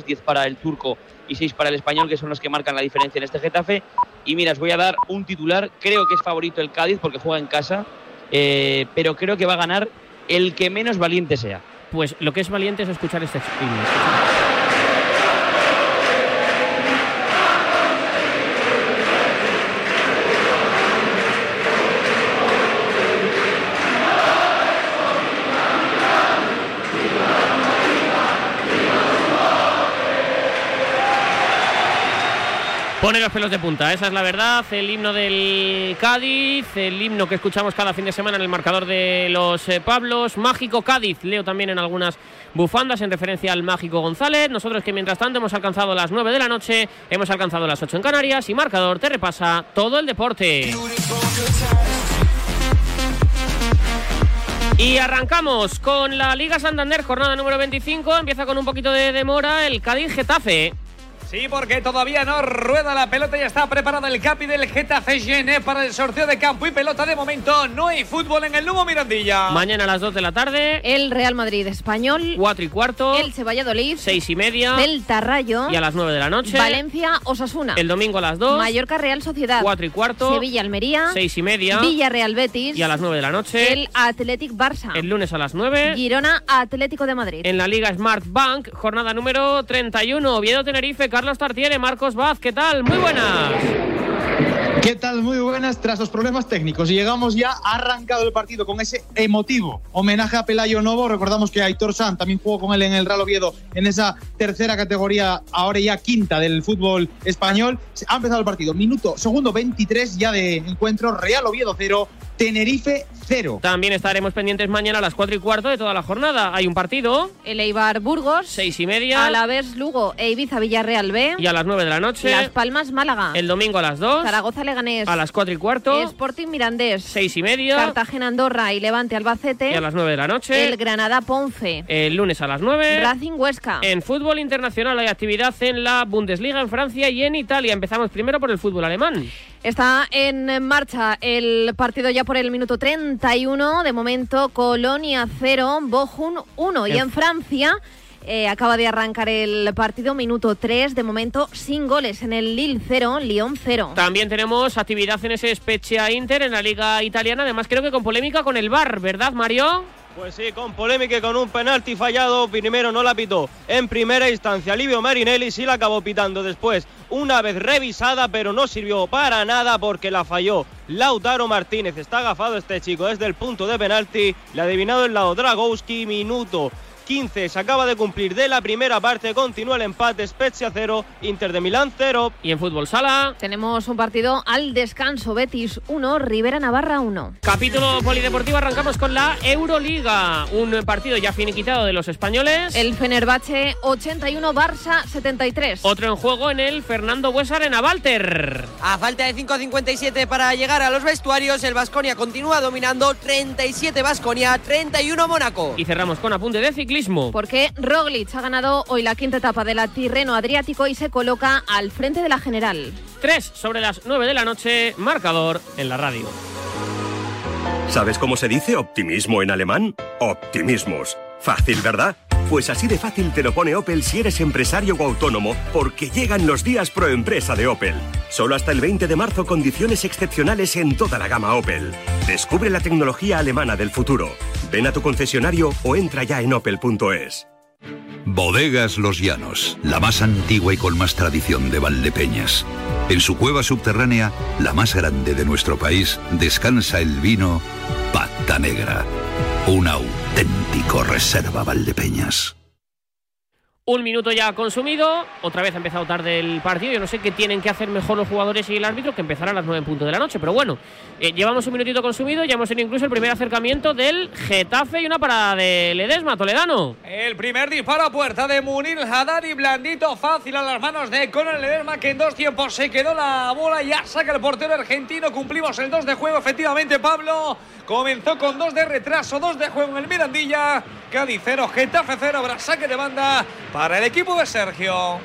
10 para el turco y 6 para el español, que son los que marcan la diferencia en este Getafe. Y mira, os voy a dar un titular, creo que es favorito el Cádiz porque juega en casa, eh, pero creo que va a ganar el que menos valiente sea. Pues lo que es valiente es escuchar este himno. Pone los pelos de punta, esa es la verdad. El himno del Cádiz, el himno que escuchamos cada fin de semana en el marcador de los eh, Pablos. Mágico Cádiz, leo también en algunas bufandas en referencia al Mágico González. Nosotros que mientras tanto hemos alcanzado las 9 de la noche, hemos alcanzado las 8 en Canarias y marcador te repasa todo el deporte. Y arrancamos con la Liga Santander, jornada número 25. Empieza con un poquito de demora el Cádiz Getafe. Sí, porque todavía no rueda la pelota, ya está preparado el capi del Getafe Gené para el sorteo de campo y pelota de momento. No hay fútbol en el Lugo Mirandilla. Mañana a las 2 de la tarde. El Real Madrid Español. 4 y cuarto. El Valladolid. 6 y media. Celta Rayo. Y a las 9 de la noche. Valencia Osasuna. El domingo a las 2. Mallorca Real Sociedad. 4 y cuarto. Sevilla Almería. 6 y media. Villarreal Betis. Y a las 9 de la noche. El Athletic Barça. El lunes a las 9. Girona Atlético de Madrid. En la Liga Smart Bank, jornada número 31. Oviedo Tenerife, Carlos Tartiere, Marcos Vaz, ¿qué tal? Muy buenas. ¿Qué tal? Muy buenas. Tras los problemas técnicos, llegamos ya, arrancado el partido con ese emotivo homenaje a Pelayo Novo. Recordamos que Aitor San también jugó con él en el Real Oviedo en esa tercera categoría, ahora ya quinta del fútbol español. Ha empezado el partido. Minuto, segundo 23 ya de encuentro. Real Oviedo 0, Tenerife 0. También estaremos pendientes mañana a las 4 y cuarto de toda la jornada. Hay un partido. El Eibar Burgos. 6 y media. Alavés Lugo e Ibiza Villarreal B. Y a las 9 de la noche. Las Palmas Málaga. El domingo a las 2. Zaragoza Leganés. A las 4 y cuarto. Sporting Mirandés. 6 y media. Cartagena Andorra y Levante Albacete. Y a las 9 de la noche. El Granada Ponce. El lunes a las 9. Racing Huesca. En fútbol internacional hay actividad en la Bundesliga en Francia y en Italia. Empezamos primero por el fútbol alemán. Está en marcha el partido ya por el minuto 31. De momento, Colonia 0, Bochum 1. Y en Francia. Eh, acaba de arrancar el partido, minuto 3, de momento sin goles en el Lille 0, Lyon 0. También tenemos actividad en ese Spezia Inter en la Liga Italiana, además creo que con polémica con el VAR, ¿verdad Mario? Pues sí, con polémica y con un penalti fallado, primero no la pitó en primera instancia Livio Marinelli, sí la acabó pitando después, una vez revisada, pero no sirvió para nada porque la falló Lautaro Martínez. Está agafado este chico desde el punto de penalti, le ha adivinado el lado Dragowski, minuto 15 se acaba de cumplir de la primera parte, continúa el empate, Spezia 0, Inter de Milán 0. Y en fútbol sala tenemos un partido al descanso, Betis 1, Rivera Navarra 1. Capítulo polideportivo, arrancamos con la Euroliga, un partido ya finiquitado de los españoles. El Fenerbahce 81, Barça 73. Otro en juego en el Fernando Buesar en Walter. A falta de 5.57 para llegar a los vestuarios, el Vasconia continúa dominando 37 Vasconia, 31 Mónaco. Y cerramos con apunte de ciclismo. Porque Roglic ha ganado hoy la quinta etapa de la Tirreno Adriático y se coloca al frente de la general. 3 sobre las 9 de la noche, marcador en la radio. ¿Sabes cómo se dice optimismo en alemán? Optimismus. Fácil, ¿verdad? Pues así de fácil te lo pone Opel si eres empresario o autónomo, porque llegan los días pro empresa de Opel. Solo hasta el 20 de marzo condiciones excepcionales en toda la gama Opel. Descubre la tecnología alemana del futuro. Ven a tu concesionario o entra ya en opel.es. Bodegas Los Llanos, la más antigua y con más tradición de Valdepeñas. En su cueva subterránea, la más grande de nuestro país, descansa el vino Pata Negra. Un auténtico reserva Valdepeñas. Un minuto ya consumido, otra vez ha empezado tarde el partido. Yo no sé qué tienen que hacer mejor los jugadores y el árbitro, que empezará a las 9 en punto de la noche. Pero bueno, eh, llevamos un minutito consumido, ya hemos tenido incluso el primer acercamiento del Getafe y una parada de Ledesma, Toledano. El primer disparo a puerta de Munir Haddadi, blandito, fácil a las manos de Conor Ledesma, que en dos tiempos se quedó la bola, ya saca el portero argentino. Cumplimos el 2 de juego, efectivamente, Pablo. Comenzó con dos de retraso, dos de juego en el Mirandilla. Cádiz 0, Getafe 0, habrá saque de banda para el equipo de Sergio.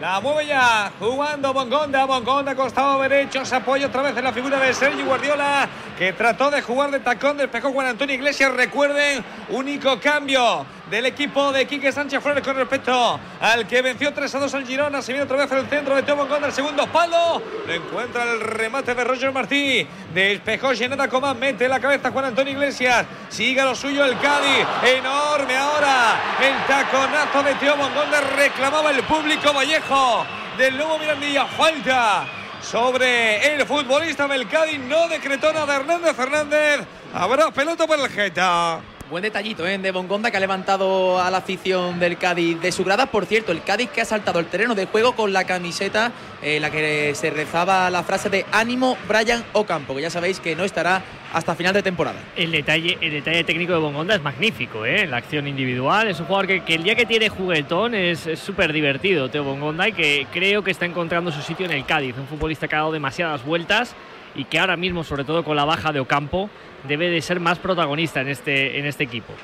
La mueve ya, jugando Bongonda, Bongonda costado derecho, se apoya otra vez en la figura de Sergio Guardiola, que trató de jugar de tacón, despejó Juan Antonio Iglesias, recuerden, único cambio del equipo de Quique Sánchez Flores con respecto al que venció 3 a 2 al Girona. Se viene otra vez al centro de Teo Bongón el segundo palo. Lo encuentra el remate de Roger Martí. Despejó Geneta Comán, mete la cabeza Juan Antonio Iglesias. Sigue lo suyo el Cádiz. Enorme ahora el taconazo de Teo. Le reclamaba el público Vallejo del nuevo Mirandilla. Falta sobre el futbolista del Cádiz. No decretó nada Hernández Fernández. Habrá pelota para el Geta. Buen detallito ¿eh? de Bongonda que ha levantado a la afición del Cádiz de su grada. Por cierto, el Cádiz que ha saltado el terreno de juego con la camiseta en la que se rezaba la frase de ánimo Brian Ocampo, que ya sabéis que no estará hasta final de temporada. El detalle, el detalle técnico de Bongonda es magnífico, ¿eh? la acción individual. Es un jugador que, que el día que tiene juguetón es súper divertido, Teo Bongonda, y que creo que está encontrando su sitio en el Cádiz. Un futbolista que ha dado demasiadas vueltas y que ahora mismo, sobre todo con la baja de Ocampo, debe de ser más protagonista en este, en este equipo.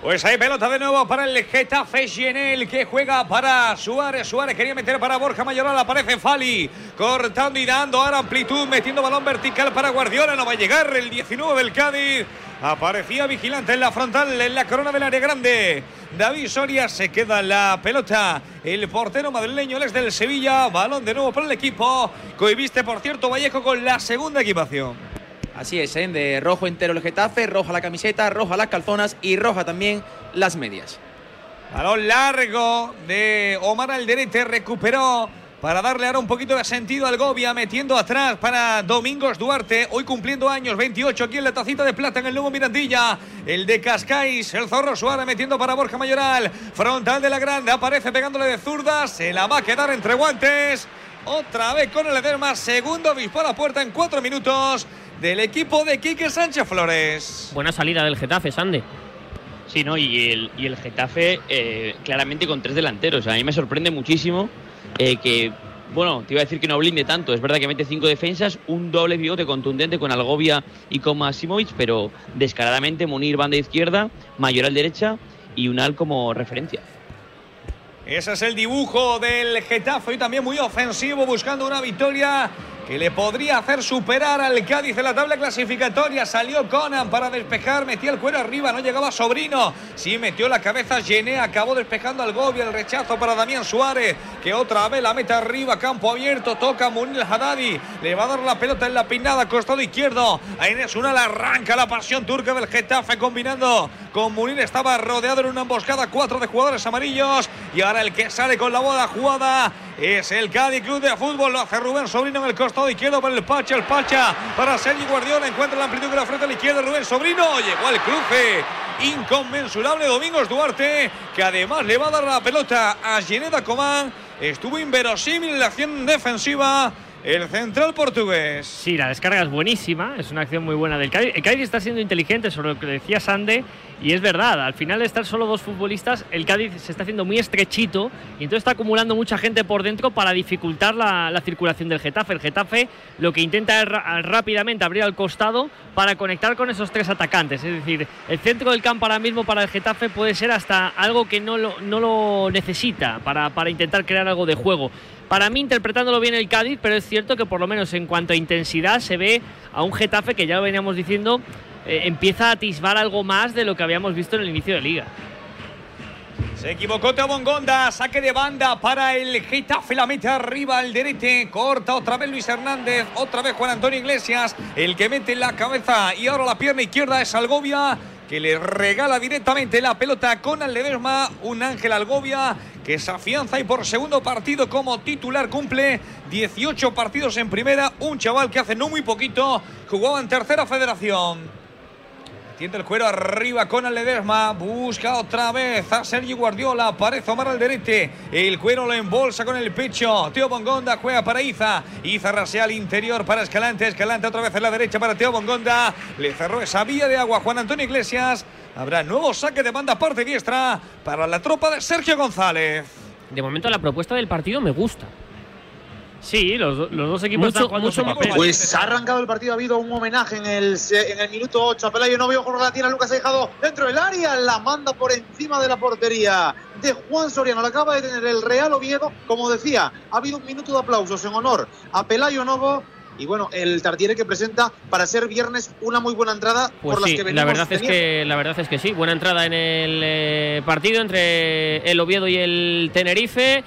Pues hay pelota de nuevo para el Getafe Gienel que juega para Suárez. Suárez quería meter para Borja Mayoral. Aparece Fali cortando y dando ahora amplitud, metiendo balón vertical para Guardiola. No va a llegar el 19 del Cádiz. Aparecía vigilante en la frontal, en la corona del área grande. David Soria se queda la pelota. El portero madrileño, es del Sevilla. Balón de nuevo para el equipo. Cohibiste, por cierto, Vallejo con la segunda equipación. Así es, ¿eh? de rojo entero el Getafe, roja la camiseta, roja las calzonas y roja también las medias. Balón largo de Omar Alderete, recuperó para darle ahora un poquito de sentido al Gobia, metiendo atrás para Domingos Duarte, hoy cumpliendo años, 28 aquí en la tacita de plata en el nuevo Mirandilla, el de Cascais, el Zorro Suárez metiendo para Borja Mayoral, frontal de la grande, aparece pegándole de zurda, se la va a quedar entre guantes, otra vez con el Ederma, segundo obispo a la puerta en cuatro minutos del equipo de Quique Sánchez Flores. Buena salida del Getafe, Sande. Sí, ¿no? Y el, y el Getafe eh, claramente con tres delanteros. A mí me sorprende muchísimo eh, que, bueno, te iba a decir que no blinde tanto. Es verdad que mete cinco defensas, un doble pivote contundente con Algovia y con Masimovic, pero descaradamente Munir banda izquierda, Mayoral derecha y Unal como referencia. Ese es el dibujo del Getafe y también muy ofensivo buscando una victoria que le podría hacer superar al Cádiz en la tabla clasificatoria. Salió Conan para despejar, metía el cuero arriba, no llegaba Sobrino. Sí, metió la cabeza Gené, acabó despejando al Gobia, el rechazo para Damián Suárez, que otra vez la mete arriba, campo abierto, toca Munir Haddadi, le va a dar la pelota en la pinada, costado izquierdo. A Inés Unal arranca la pasión turca del Getafe combinando con Munir, estaba rodeado en una emboscada, cuatro de jugadores amarillos. Y ahora el que sale con la bola jugada es el Cádiz Club de Fútbol, lo hace Rubén Sobrino en el costado izquierdo para el Pacha, el Pacha para Sergio Guardiola, encuentra la amplitud de la frente a la izquierda, Rubén Sobrino, llegó al cruce, inconmensurable Domingos Duarte, que además le va a dar la pelota a Gineda Comán, estuvo inverosímil la acción defensiva. El central portugués. Sí, la descarga es buenísima, es una acción muy buena del Cádiz. El Cádiz está siendo inteligente sobre lo que decía Sande y es verdad, al final de estar solo dos futbolistas, el Cádiz se está haciendo muy estrechito y entonces está acumulando mucha gente por dentro para dificultar la, la circulación del Getafe. El Getafe lo que intenta es rápidamente abrir al costado para conectar con esos tres atacantes. Es decir, el centro del campo ahora mismo para el Getafe puede ser hasta algo que no lo, no lo necesita para, para intentar crear algo de juego. Para mí, interpretándolo bien el Cádiz, pero es cierto que por lo menos en cuanto a intensidad se ve a un Getafe que ya lo veníamos diciendo, eh, empieza a atisbar algo más de lo que habíamos visto en el inicio de liga. Se equivocó Teo Bongonda, saque de banda para el Getafe, la mete arriba al derete, corta otra vez Luis Hernández, otra vez Juan Antonio Iglesias, el que mete la cabeza y ahora la pierna izquierda es Algovia, que le regala directamente la pelota con Ledesma, un Ángel Algovia que se afianza y por segundo partido como titular cumple 18 partidos en primera, un chaval que hace no muy poquito jugaba en tercera federación. Tiende el cuero arriba con el Ledesma. Busca otra vez a Sergio Guardiola. Aparece Omar Alderete. El cuero lo embolsa con el pecho. Teo Bongonda juega para Iza. Iza rasea al interior para Escalante. Escalante otra vez en la derecha para Teo Bongonda. Le cerró esa vía de agua Juan Antonio Iglesias. Habrá nuevo saque de banda parte diestra para la tropa de Sergio González. De momento la propuesta del partido me gusta. Sí, los, los dos equipos mucho, están jugando mucho su papel. Pues ha arrancado el partido, ha habido un homenaje en el, en el minuto 8 a Pelayo Novio, con la tiene Lucas Aijado dentro del área, la manda por encima de la portería de Juan Soriano, la acaba de tener el Real Oviedo, como decía, ha habido un minuto de aplausos en honor a Pelayo Novo, y bueno, el Tartiere que presenta para ser viernes una muy buena entrada Pues por las sí, que venimos la verdad es que la verdad es que sí, buena entrada en el eh, partido entre el Oviedo y el Tenerife.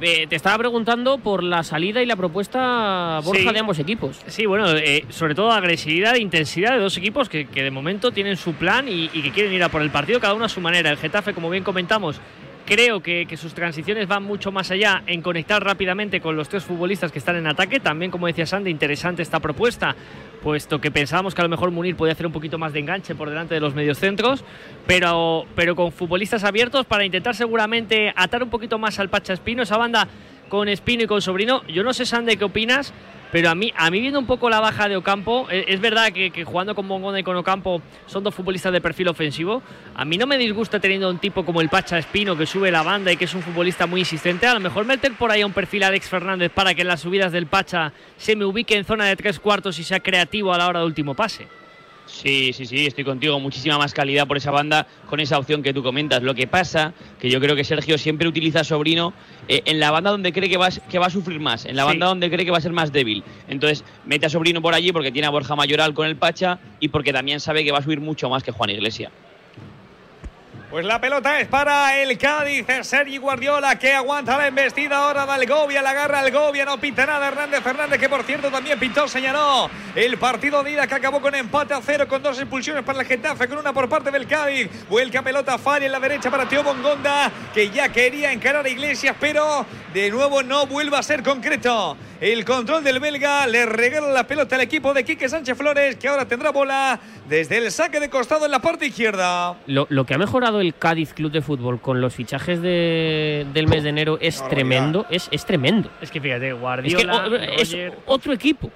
Eh, te estaba preguntando por la salida y la propuesta Borja Sí. de ambos equipos. Sí, bueno, eh, sobre todo agresividad e intensidad de dos equipos que, que de momento tienen su plan y, y que quieren ir a por el partido, cada uno a su manera. El Getafe, como bien comentamos, creo que, que sus transiciones van mucho más allá en conectar rápidamente con los tres futbolistas que están en ataque. También, como decía Sandy, interesante esta propuesta, puesto que pensábamos que a lo mejor Munir podía hacer un poquito más de enganche por delante de los mediocentros, pero, pero con futbolistas abiertos para intentar seguramente atar un poquito más al Pacha Espino, esa banda con Espino y con Sobrino. Yo no sé, Sande, qué opinas, pero a mí, a mí viendo un poco la baja de Ocampo, eh, es verdad que, que jugando con Bongonda y con Ocampo son dos futbolistas de perfil ofensivo. A mí no me disgusta teniendo un tipo como el Pacha Espino que sube la banda y que es un futbolista muy insistente. A lo mejor meter por ahí a un perfil Alex Fernández para que en las subidas del Pacha se me ubique en zona de tres cuartos y sea creativo a la hora de último pase. Sí, sí, sí, estoy contigo. Muchísima más calidad por esa banda con esa opción que tú comentas. Lo que pasa que yo creo que Sergio siempre utiliza a Sobrino eh, en la banda donde cree que va, a- que va a sufrir más, en la Sí. banda donde cree que va a ser más débil. Entonces mete a Sobrino por allí porque tiene a Borja Mayoral con el Pacha y porque también sabe que va a subir mucho más que Juan Iglesia. Pues la pelota es para el Cádiz, Sergi Guardiola que aguanta la embestida ahora de Algovia, la agarra Algovia, no pinta nada Hernández Fernández que por cierto también pintó, señaló el partido de ida que acabó con empate a cero con dos expulsiones para el Getafe, con una por parte del Cádiz, vuelca pelota Fari en la derecha para Teo Bongonda que ya quería encarar a Iglesias pero de nuevo no vuelve a ser concreto. El control del belga le regala la pelota al equipo de Quique Sánchez Flores que ahora tendrá bola desde el saque de costado en la parte izquierda. Lo, lo que ha mejorado el Cádiz Club de Fútbol con los fichajes de- del mes de enero es tremendo, es, es tremendo. Es que fíjate, Es que Guardiola, o- es Roger, otro equipo.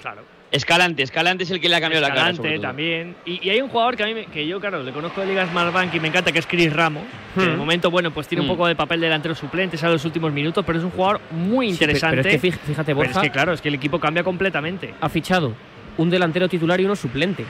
claro. Escalante, Escalante es el que le ha cambiado la cara. Escalante también. Y, y hay un jugador que a mí, me- que yo, claro, le conozco de Ligas Marbank y me encanta, que es Chris Ramos. Que de Hmm. momento, bueno, pues tiene un Hmm. poco de papel delantero suplente, sale los últimos minutos, pero es un jugador muy Sí, pero- interesante. pero es que fí- fíjate, Pero Borja es que, claro, es que el equipo cambia completamente. ha fichado un delantero titular y uno suplente.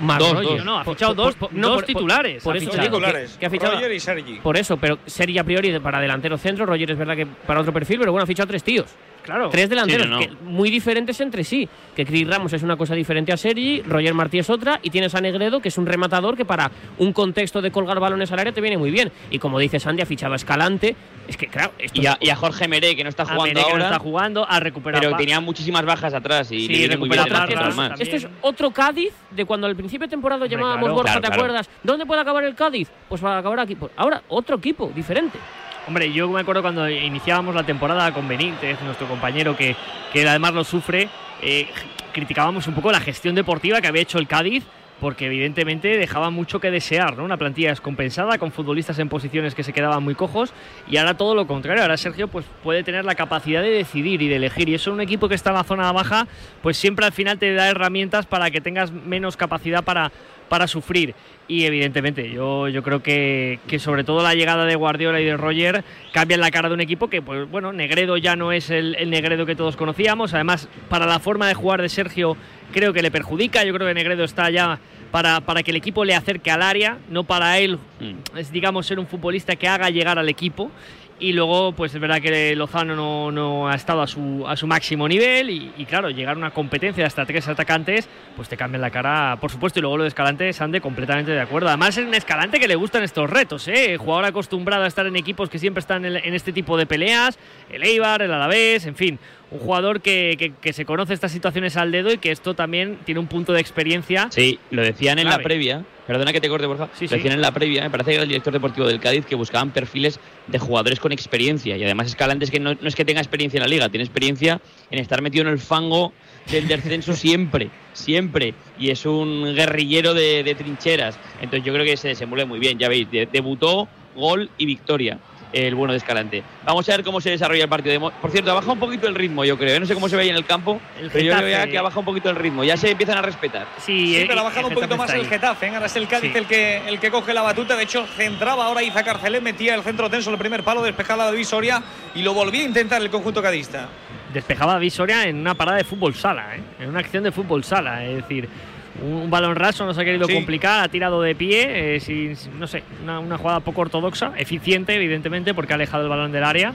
Más Dos, dos. No, no, ha fichado por- dos, por- dos no, por- titulares. por ha eso fichado. que- Titulares, que ha fichado- Roger y Sergi. Por eso, pero sería a priori para delantero centro. Roger es verdad que para otro perfil, pero bueno, ha fichado tres tíos. Claro. Tres delanteros Sí, no, que muy diferentes entre sí. Que Chris Ramos es una cosa diferente a Sergi, Roger Martí es otra, y tienes a Negredo, que es un rematador que para un contexto de colgar balones al área te viene muy bien. Y como dice Sandy, ha fichado a Escalante. Es que, claro, esto Y a, y a Jorge Meré, que no está A jugando Mene, que no ahora, está jugando, ha recuperado. pero tenía muchísimas bajas atrás y Sí, le muy bien más. también. Esto es otro Cádiz de cuando al principio de temporada Hombre, llamábamos claro. Borja, Claro, ¿te claro. acuerdas? ¿Dónde puede acabar el Cádiz? Pues va a acabar aquí. Pues ahora otro equipo, diferente. Hombre, yo me acuerdo cuando iniciábamos la temporada con Benítez, nuestro compañero que, además lo sufre, eh, criticábamos un poco la gestión deportiva que había hecho el Cádiz, porque evidentemente dejaba mucho que desear, ¿no? Una plantilla descompensada, con futbolistas en posiciones que se quedaban muy cojos, y ahora todo lo contrario, ahora Sergio pues, puede tener la capacidad de decidir y de elegir, y eso un equipo que está en la zona baja, pues siempre al final te da herramientas para que tengas menos capacidad para, para sufrir. Y evidentemente, yo, yo creo que, que sobre todo la llegada de Guardiola y de Roger cambian la cara de un equipo que, pues bueno, Negredo ya no es el, el Negredo que todos conocíamos. Además, para la forma de jugar de Sergio, creo que le perjudica. Yo creo que Negredo está ya para, para que el equipo le acerque al área, no para él, Mm. es digamos ser un futbolista que haga llegar al equipo. Y luego, pues es verdad que Lozano no, no ha estado a su, a su máximo nivel. Y, y claro, llegar a una competencia de hasta tres atacantes, pues te cambian la cara, por supuesto. Y luego lo de Escalante, Sande, completamente de acuerdo. Además, es un Escalante que le gustan estos retos, ¿eh? Jugador acostumbrado a estar en equipos que siempre están en, en este tipo de peleas. El Eibar, el Alavés, en fin. Un jugador que, que- que se conoce estas situaciones al dedo y que esto también tiene un punto de experiencia. Sí, lo decían en la Clave. previa. Perdona que te corte, Borja. Sí, lo sí. decían en la previa. Me parece que era el director deportivo del Cádiz que buscaban perfiles de jugadores con experiencia. Y además, Escalante es que no, no es que tenga experiencia en la liga, tiene experiencia en estar metido en el fango del descenso siempre, siempre. Y es un guerrillero de, de trincheras. Entonces, yo creo que se desenvuelve muy bien. Ya veis, de- debutó, gol y victoria. El bueno de Escalante. Vamos a ver cómo se desarrolla el partido. de Por cierto, ha bajado un poquito el ritmo, yo creo. ¿eh? No sé cómo se ve ahí en el campo, El pero yo creo ya Getafe- que ha bajado un poquito el ritmo. Ya se empiezan a respetar. Sí, Sí, eh, pero ha bajado un poquito Getafe más el. Getafe. ¿eh? Ahora es el Cádiz Sí. el, que, el que coge la batuta. De hecho, centraba ahora Iza Carcelé, metía el centro tenso, el primer palo, despejaba la divisoria y lo volvía a intentar el conjunto cadista. despejaba a Visoria en una parada de fútbol sala, ¿eh? en una acción de fútbol sala. Es decir, un, un balón raso no se ha querido Sí. complicar, ha tirado de pie, eh, sin, no sé, una, una jugada poco ortodoxa, eficiente, evidentemente, porque ha alejado el balón del área.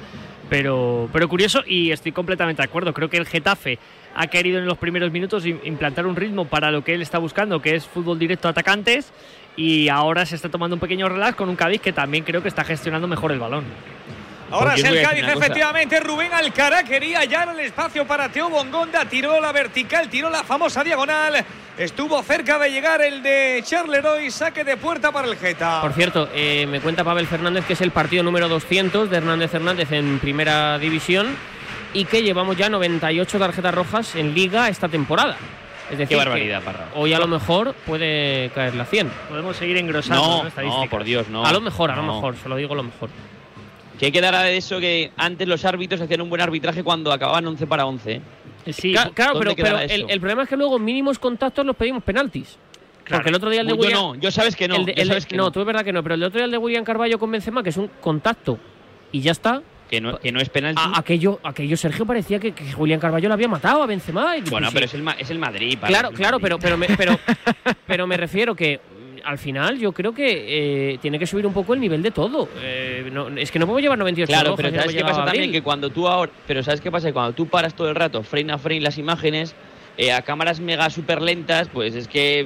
Pero, pero curioso y estoy completamente de acuerdo. Creo que el Getafe ha querido en los primeros minutos im- implantar un ritmo para lo que él está buscando, que es fútbol directo a atacantes. Y ahora se está tomando un pequeño relax con un Cádiz que también creo que está gestionando mejor el balón. Ahora es el Cádiz, efectivamente. Rubén Alcará quería hallar el espacio para Teo Bongonda. Tiró la vertical, tiró la famosa diagonal. Estuvo cerca de llegar el de Charleroi. Saque de puerta para el Geta. Por cierto, eh, me cuenta Pavel Fernández que es el partido número 200 de Hernández Hernández en primera división y que llevamos ya 98 tarjetas rojas en liga esta temporada. Es decir, Qué barbaridad, Parra. hoy a lo mejor puede caer la 100. Podemos seguir engrosando No, ¿no? no, estadísticas. por Dios, no. a lo mejor, a lo No. mejor, se lo digo a lo mejor. Que hay que dar a eso que antes los árbitros hacían un buen arbitraje cuando acababan 11 para 11. Sí, claro, ¿dónde pero, el, problema es que luego mínimos contactos los pedimos penaltis. Claro. Porque el otro día el de William, no, yo sabes que no. el de- yo el sabes que no, no. tú es verdad que no, pero el otro día el de William Carballo con Benzema, que es un contacto y ya está. Que no, que no es penalti. A- aquello, aquello Sergio parecía que, que William Carballo le había matado a Benzema. y bueno, pues pero sí. es el, es el Madrid. Parra, Claro, claro, Madrid. pero, pero, me, pero, pero me refiero que al final yo creo que eh, tiene que subir un poco el nivel de todo. Eh, no- es que no puedo llevar 98 Claro, pero ¿sabes qué pasa también? Que cuando tú ahora. Pero ¿sabes qué pasa? Que cuando tú paras todo el rato, frame a frame las imágenes, eh, a cámaras mega super lentas, pues es que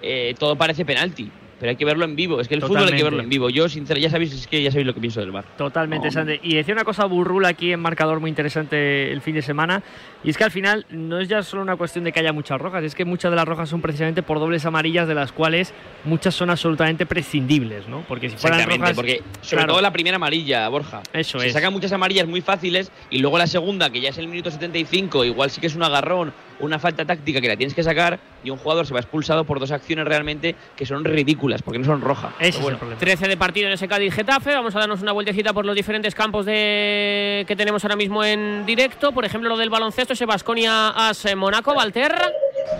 eh, todo parece penalti. Pero hay que verlo en vivo. Es que el fútbol hay que Totalmente. verlo en vivo. Yo, sinceramente, ya sabéis, es que ya sabéis lo que pienso del bar. Totalmente, No, Sande. Y decía una cosa burrula aquí en marcador muy interesante el fin de semana. Y es que al final no es ya solo una cuestión de que haya muchas rojas, es que muchas de las rojas son precisamente por dobles amarillas, de las cuales muchas son absolutamente prescindibles, ¿no? Porque si fueran Exactamente, rojas. porque sobre claro, todo la primera amarilla, Borja. Eso Se es. sacan muchas amarillas muy fáciles y luego la segunda, que ya es el minuto 75, igual sí que es un agarrón, una falta táctica que la tienes que sacar y un jugador se va expulsado por dos acciones realmente que son ridículas, porque no son rojas. Ese es bueno, el problema. 13 de partido en ese Cádiz Getafe. Vamos a darnos una vueltecita por los diferentes campos de... que tenemos ahora mismo en directo. Por ejemplo, lo del baloncesto, ese Basconia As Monaco, Valterra.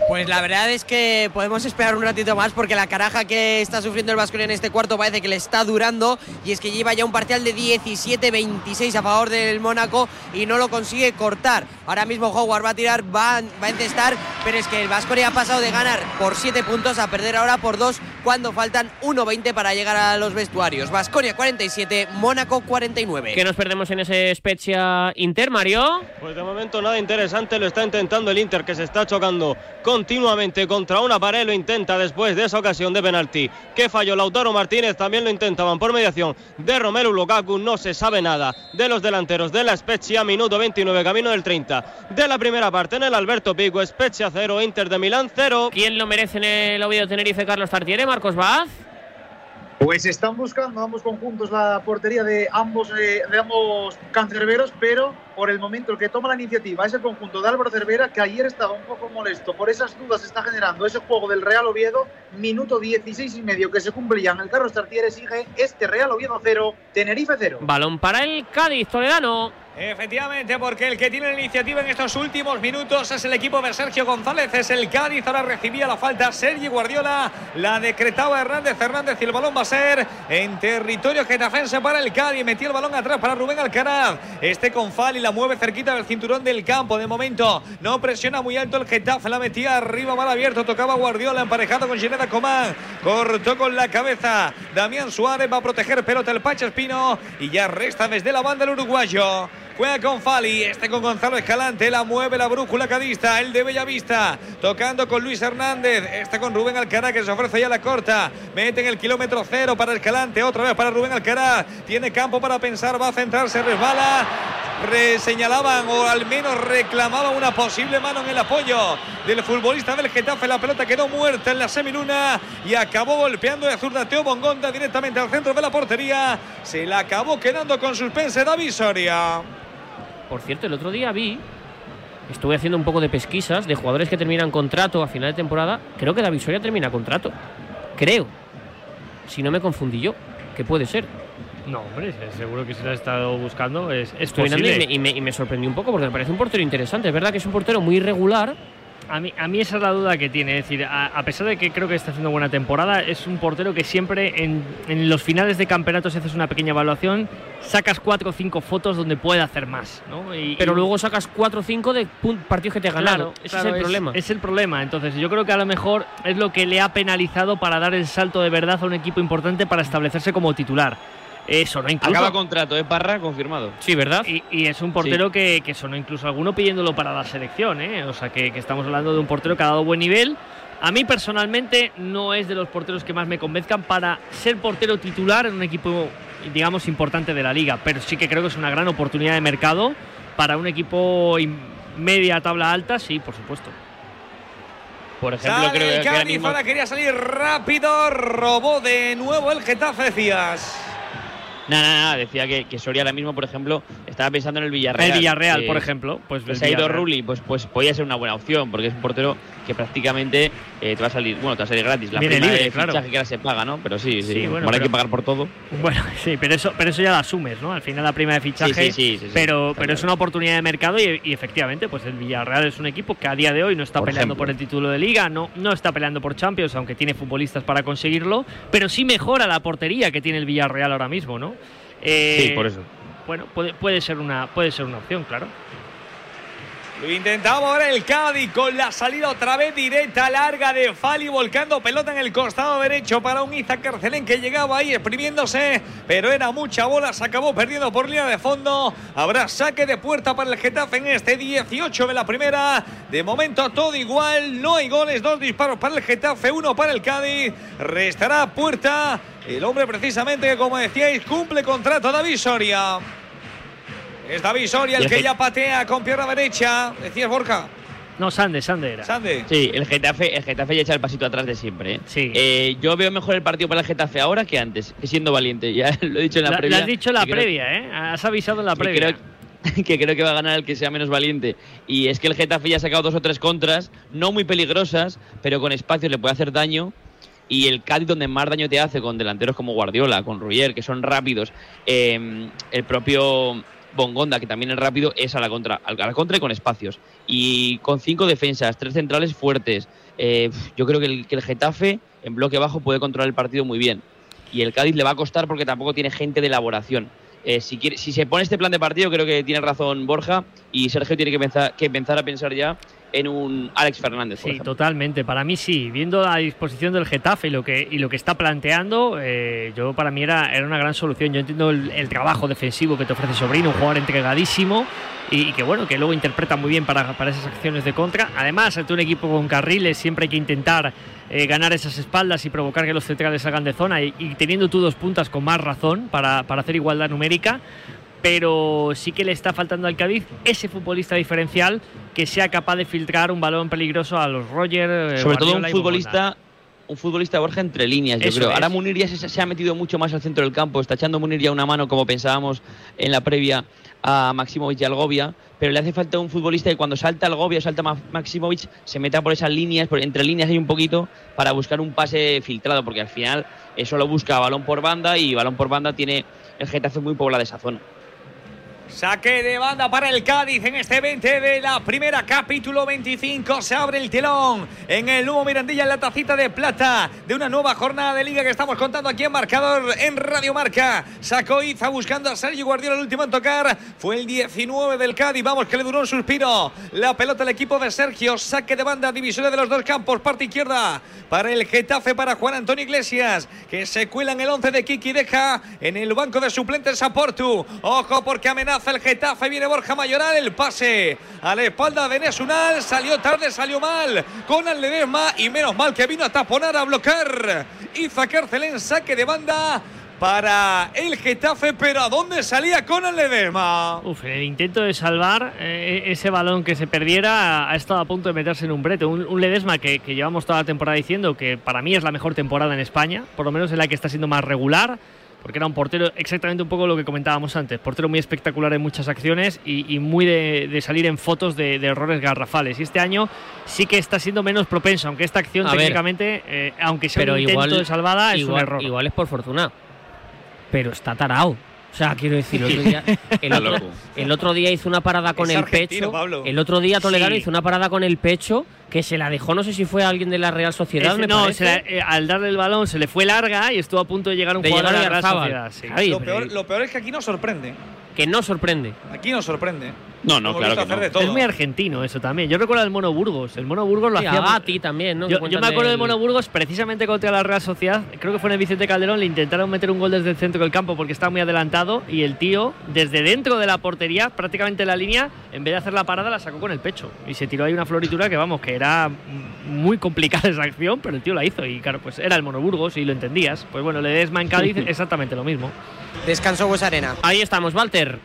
Pues la verdad es que podemos esperar un ratito más porque la caraja que está sufriendo el Vasconia en este cuarto parece que le está durando y es que lleva ya un parcial de 17-26 a favor del Mónaco y no lo consigue cortar. Ahora mismo Howard va a tirar, va, va a encestar, pero es que el Vasconia ha pasado de ganar por 7 puntos a perder ahora por 2 cuando faltan 1.20 para llegar a los vestuarios. Vasconia 47, Mónaco 49. ¿Qué nos perdemos en ese Spezia Inter, Mario? Pues de momento nada interesante lo está intentando el Inter que se está chocando continuamente contra una pared, lo intenta después de esa ocasión de penalti que falló Lautaro Martínez, también lo intentaban por mediación de Romelu Lukaku, no se sabe nada de los delanteros de la Spezia, minuto 29, camino del 30 de la primera parte en el Alberto Pico, Spezia 0, Inter de Milán 0. ¿Quién lo merece en el Oviedo Tenerife, Carlos Tartiere, Marcos Vaz? Pues están buscando ambos conjuntos la portería de ambos, eh, de ambos cancerberos, pero por el momento el que toma la iniciativa es el conjunto de Álvaro Cervera, que ayer estaba un poco molesto por esas dudas que está generando ese juego del Real Oviedo, minuto 16 y medio que se cumplían. El Carlos Tartiere sigue este Real Oviedo 0, Tenerife 0. Balón para el Cádiz, Toledano. Efectivamente, porque el que tiene la iniciativa en estos últimos minutos es el equipo de Sergio González, es el Cádiz. Ahora recibía la falta Sergi Guardiola, la decretaba Hernández Hernández y el balón va a ser en territorio getafense para el Cádiz. Metió el balón atrás para Rubén Alcaraz. Este con Fali la mueve cerquita del cinturón del campo. De momento no presiona muy alto el Getafe, la metía arriba, mal abierto. Tocaba Guardiola emparejado con Gineda Comán. Cortó con la cabeza. Damián Suárez va a proteger pelota el Pacho Espino y ya resta desde la banda el uruguayo. Juega con Fali, este con Gonzalo Escalante, la mueve la brújula cadista, el de Bellavista, tocando con Luis Hernández, este con Rubén Alcaraz que se ofrece ya la corta, mete en el kilómetro cero para Escalante, otra vez para Rubén Alcaraz, tiene campo para pensar, va a centrarse, resbala, Re- señalaban o al menos reclamaban una posible mano en el apoyo del futbolista del Getafe, la pelota quedó muerta en la semiluna y acabó golpeando de zurda Teo Bongonda directamente al centro de la portería, se la acabó quedando con suspense David Soria. Por cierto, el otro día vi, estuve haciendo un poco de pesquisas de jugadores que terminan contrato a final de temporada. Creo que David Soria termina contrato. Creo. Si no me confundí yo, que puede ser. No, hombre, seguro que si lo has estado buscando es, es Estoy y posible. me, y, me, y me sorprendió un poco porque me parece un portero interesante. Es verdad que es un portero muy irregular. A mí, a mí esa es la duda que tiene. Es decir, a, a pesar de que creo que está haciendo buena temporada, es un portero que siempre en, en los finales de campeonato, si haces una pequeña evaluación, sacas cuatro o cinco fotos donde puede hacer más. ¿no? Y- Pero luego sacas 4 o 5 de partidos que te ganado. Claro, Ese claro, es el problema. Es el problema. Entonces, yo creo que a lo mejor es lo que le ha penalizado para dar el salto de verdad a un equipo importante para establecerse como titular. Eh, sonó incluso. Acaba contrato, ¿eh? Parra, confirmado. Sí, ¿verdad? Y, y es un portero que, que sonó incluso alguno pidiéndolo para la selección, ¿eh? O sea que, que estamos hablando de un portero que ha dado buen nivel. A mí personalmente no es de los porteros que más me convenzcan para ser portero titular en un equipo, digamos, importante de la liga, pero sí que creo que es una gran oportunidad de mercado para un equipo in- media tabla alta, sí, por supuesto. Por ejemplo, Sale creo que el ahora Cádiz, mismo. ahora quería salir rápido, robó de nuevo el Getafe, decías. Nada, nada, nada, decía que, que Soria ahora mismo, por ejemplo, estaba pensando en el Villarreal. El Villarreal, que- por ejemplo, pues que se ha ido. Rulli, pues, pues podía ser una buena opción, porque es un portero que prácticamente eh, te va a salir, bueno, te va a salir gratis. La Viene prima libre, de claro. fichaje que ahora se paga, ¿no? Pero sí, sí, Sí, bueno, ahora hay pero- que pagar por todo. Bueno, sí, pero eso, pero eso ya lo asumes, ¿no? Al final la prima de fichaje. Sí, sí, pero pero es una oportunidad de mercado y, y efectivamente, pues el Villarreal es un equipo que a día de hoy no está Por peleando ejemplo. por el título de liga, no, no está peleando por Champions, aunque tiene futbolistas para conseguirlo, pero sí mejora la portería que tiene el Villarreal ahora mismo, ¿no? Eh, Sí, por eso. Bueno, puede, puede ser una puede ser una opción, claro. Lo intentaba ahora el Cádiz con la salida otra vez directa, larga de Fali, volcando pelota en el costado derecho para un Iza Carcelén que llegaba ahí exprimiéndose, pero era mucha bola, se acabó perdiendo por línea de fondo. Habrá saque de puerta para el Getafe en este 18 de la primera. De momento todo igual, no hay goles, dos disparos para el Getafe, uno para el Cádiz. Restará puerta el hombre precisamente que, como decíais, cumple contrato David Soria. Es David Soria el Y el que ya patea con pierna derecha. Decías Borja. No, Sande, Sande era. Sande. Sí, el Getafe, el Getafe ya echa el pasito atrás de siempre. ¿eh? Sí. Eh, yo veo mejor el partido para el Getafe ahora que antes, que siendo valiente. Ya lo he dicho en la, La- previa. Lo has dicho en la que creo- previa, ¿eh? Has avisado en la que previa. creo, que creo que va a ganar el que sea menos valiente. Y es que el Getafe ya ha sacado dos o tres contras, no muy peligrosas, pero con espacios le puede hacer daño. Y el Cádiz, donde más daño te hace, con delanteros como Guardiola, con Ruyer, que son rápidos, eh, el propio Bongonda, que también es rápido, es a la contra, a la contra y con espacios. Y con cinco defensas, tres centrales fuertes. eh, yo creo que el, Getafe, en bloque bajo, puede controlar el partido muy bien. Y el Cádiz le va a costar porque tampoco tiene gente de elaboración. Eh, si, quiere, si se pone este plan de partido, creo que tiene razón Borja y Sergio tiene que pensar, que empezar a pensar ya en un Alex Fernández. por Sí, ejemplo. totalmente. Para mí sí. Viendo la disposición del Getafe y lo que, y lo que está planteando, eh, yo para mí era, era una gran solución. Yo entiendo el, el trabajo defensivo que te ofrece Sobrino, un jugador entregadísimo y, y que bueno, que luego interpreta muy bien para, para esas acciones de contra. Además, ante un equipo con carriles siempre hay que intentar eh, ganar esas espaldas y provocar que los centrales salgan de zona y, y teniendo tú dos puntas con más razón para, para hacer igualdad numérica pero sí que le está faltando al Cádiz ese futbolista diferencial que sea capaz de filtrar un balón peligroso a los Roger. eh, Sobre todo un futbolista, un futbolista Borja entre líneas, yo Eso creo. es. Ahora Munir ya se, se ha metido mucho más al centro del campo, está echando Munir ya una mano como pensábamos en la previa a Maximovic y Algovia, pero le hace falta un futbolista que cuando salta Algovia o salta Ma- Maximovic se meta por esas líneas, por, entre líneas hay un poquito para buscar un pase filtrado, porque al final eso lo busca balón por banda y balón por banda tiene el Getafe muy poblada esa zona. Saque de banda para el Cádiz en este 20 de la primera, capítulo 25. Se abre el telón en el nuevo Mirandilla en la tacita de plata de una nueva jornada de liga que estamos contando aquí en marcador en Radio Marca. Sacó Iza buscando a Sergio Guardiola, el último en tocar. Fue el 19 del Cádiz. Vamos, que le duró un suspiro. La pelota al equipo de Sergio. Saque de banda, divisoria de los dos campos, parte izquierda para el Getafe, para Juan Antonio Iglesias, que se cuela en el 11 de Kiki. Deja en el banco de suplentes a Portu. Ojo, porque amenaza el Getafe. Viene Borja Mayoral. El pase a la espalda de Nesunal. Salió tarde, salió mal. Con el Ledesma. Y menos mal que vino a taponar, a bloquear. Iza Carcelén, saque de banda. Para el Getafe, pero ¿a dónde salía con el Ledesma? Uf, en el intento de salvar eh, ese balón que se perdiera, ha estado a punto de meterse en un brete. Un, un Ledesma que, que llevamos toda la temporada diciendo que para mí es la mejor temporada en España, por lo menos en la que está siendo más regular, porque era un portero exactamente un poco lo que comentábamos antes. Portero muy espectacular en muchas acciones y, y muy de, de salir en fotos de, de errores garrafales. Y este año sí que está siendo menos propenso, aunque esta acción A técnicamente, eh, aunque sea Pero un intento igual, de salvada, es un error. igual es por fortuna. Pero está tarao. O sea, quiero decir, el otro día, el otro, loco. el otro día hizo una parada con Es el pecho. Pablo. El otro día Toledano Sí. hizo una parada con el pecho que se la dejó, no sé si fue a alguien de la Real Sociedad. Ese- me no, se la- eh, al darle el balón se le fue larga y estuvo a punto de llegar un De jugador llegar a la Real. Sociedad. sí. Ay, Lo peor, lo peor es que aquí nos sorprende. que no sorprende. Aquí nos sorprende. No, no, claro que no. hacer de todo. Es muy argentino eso también. Yo recuerdo el Mono Burgos. El Mono Burgos lo Sí, hacía. a Gatti también, ¿no? Yo, me acuerdo del Mono Burgos precisamente contra la Real Sociedad. Creo que fue en el Vicente Calderón. Le intentaron meter un gol desde el centro del campo porque estaba muy adelantado. Y el tío, desde dentro de la portería, prácticamente en la línea, en vez de hacer la parada, la sacó con el pecho. Y se tiró ahí una floritura que, vamos, que era muy complicada esa acción, pero el tío la hizo. Y claro, pues era el Mono Burgos y lo entendías. Pues bueno, Ledesma en Cádiz, exactamente lo mismo. Descanso Bues Arena. Ahí estamos, Walter,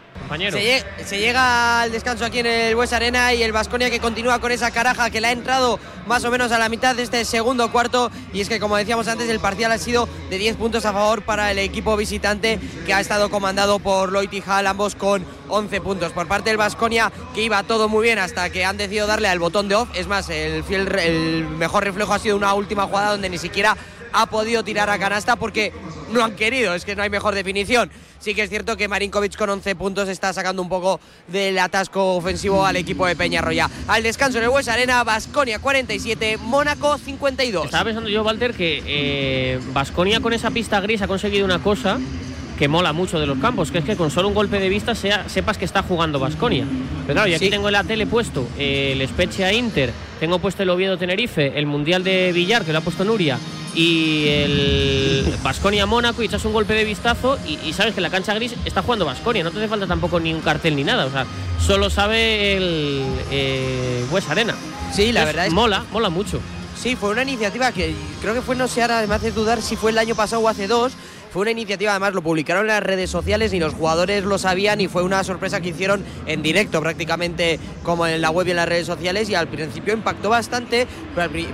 Se, lle- se llega al descanso aquí en el Bues Arena y el Vasconia que continúa con esa caraja que le ha entrado más o menos a la mitad de este segundo cuarto. Y es que, como decíamos antes, el parcial ha sido de 10 puntos a favor para el equipo visitante que ha estado comandado por Loit y Hall, ambos con 11 puntos. Por parte del Vasconia, que iba todo muy bien hasta que han decidido darle al botón de off. Es más, el, fiel, el mejor reflejo ha sido una última jugada donde ni siquiera ha podido tirar a canasta porque no han querido, es que no hay mejor definición. Sí que es cierto que Marinkovic con 11 puntos está sacando un poco del atasco ofensivo al equipo de Peñarroya. Al descanso en el Bues Arena, Basconia 47, Mónaco 52. Estaba pensando yo, Walter, que Vasconia con esa pista gris ha conseguido una cosa que mola mucho de los campos, que es que con solo un golpe de vista sea, sepas que está jugando Vasconia. Pero claro, yo aquí Sí. tengo en la tele puesto eh, el Spezia Inter, tengo puesto el Oviedo Tenerife, el Mundial de Villar, que lo ha puesto Nuria, y el Vasconia Mónaco, y echas un golpe de vistazo y, y sabes que la cancha gris está jugando Vasconia, no te hace falta tampoco ni un cartel ni nada, o sea, solo sabe el eh, Arena. Sí, la Entonces, verdad es que- mola, mola mucho. Sí, fue una iniciativa que creo que fue, no sé, ahora me hace dudar si fue el año pasado o hace dos. Fue una iniciativa, además lo publicaron en las redes sociales y los jugadores lo sabían y fue una sorpresa que hicieron en directo prácticamente como en la web y en las redes sociales y al principio impactó bastante,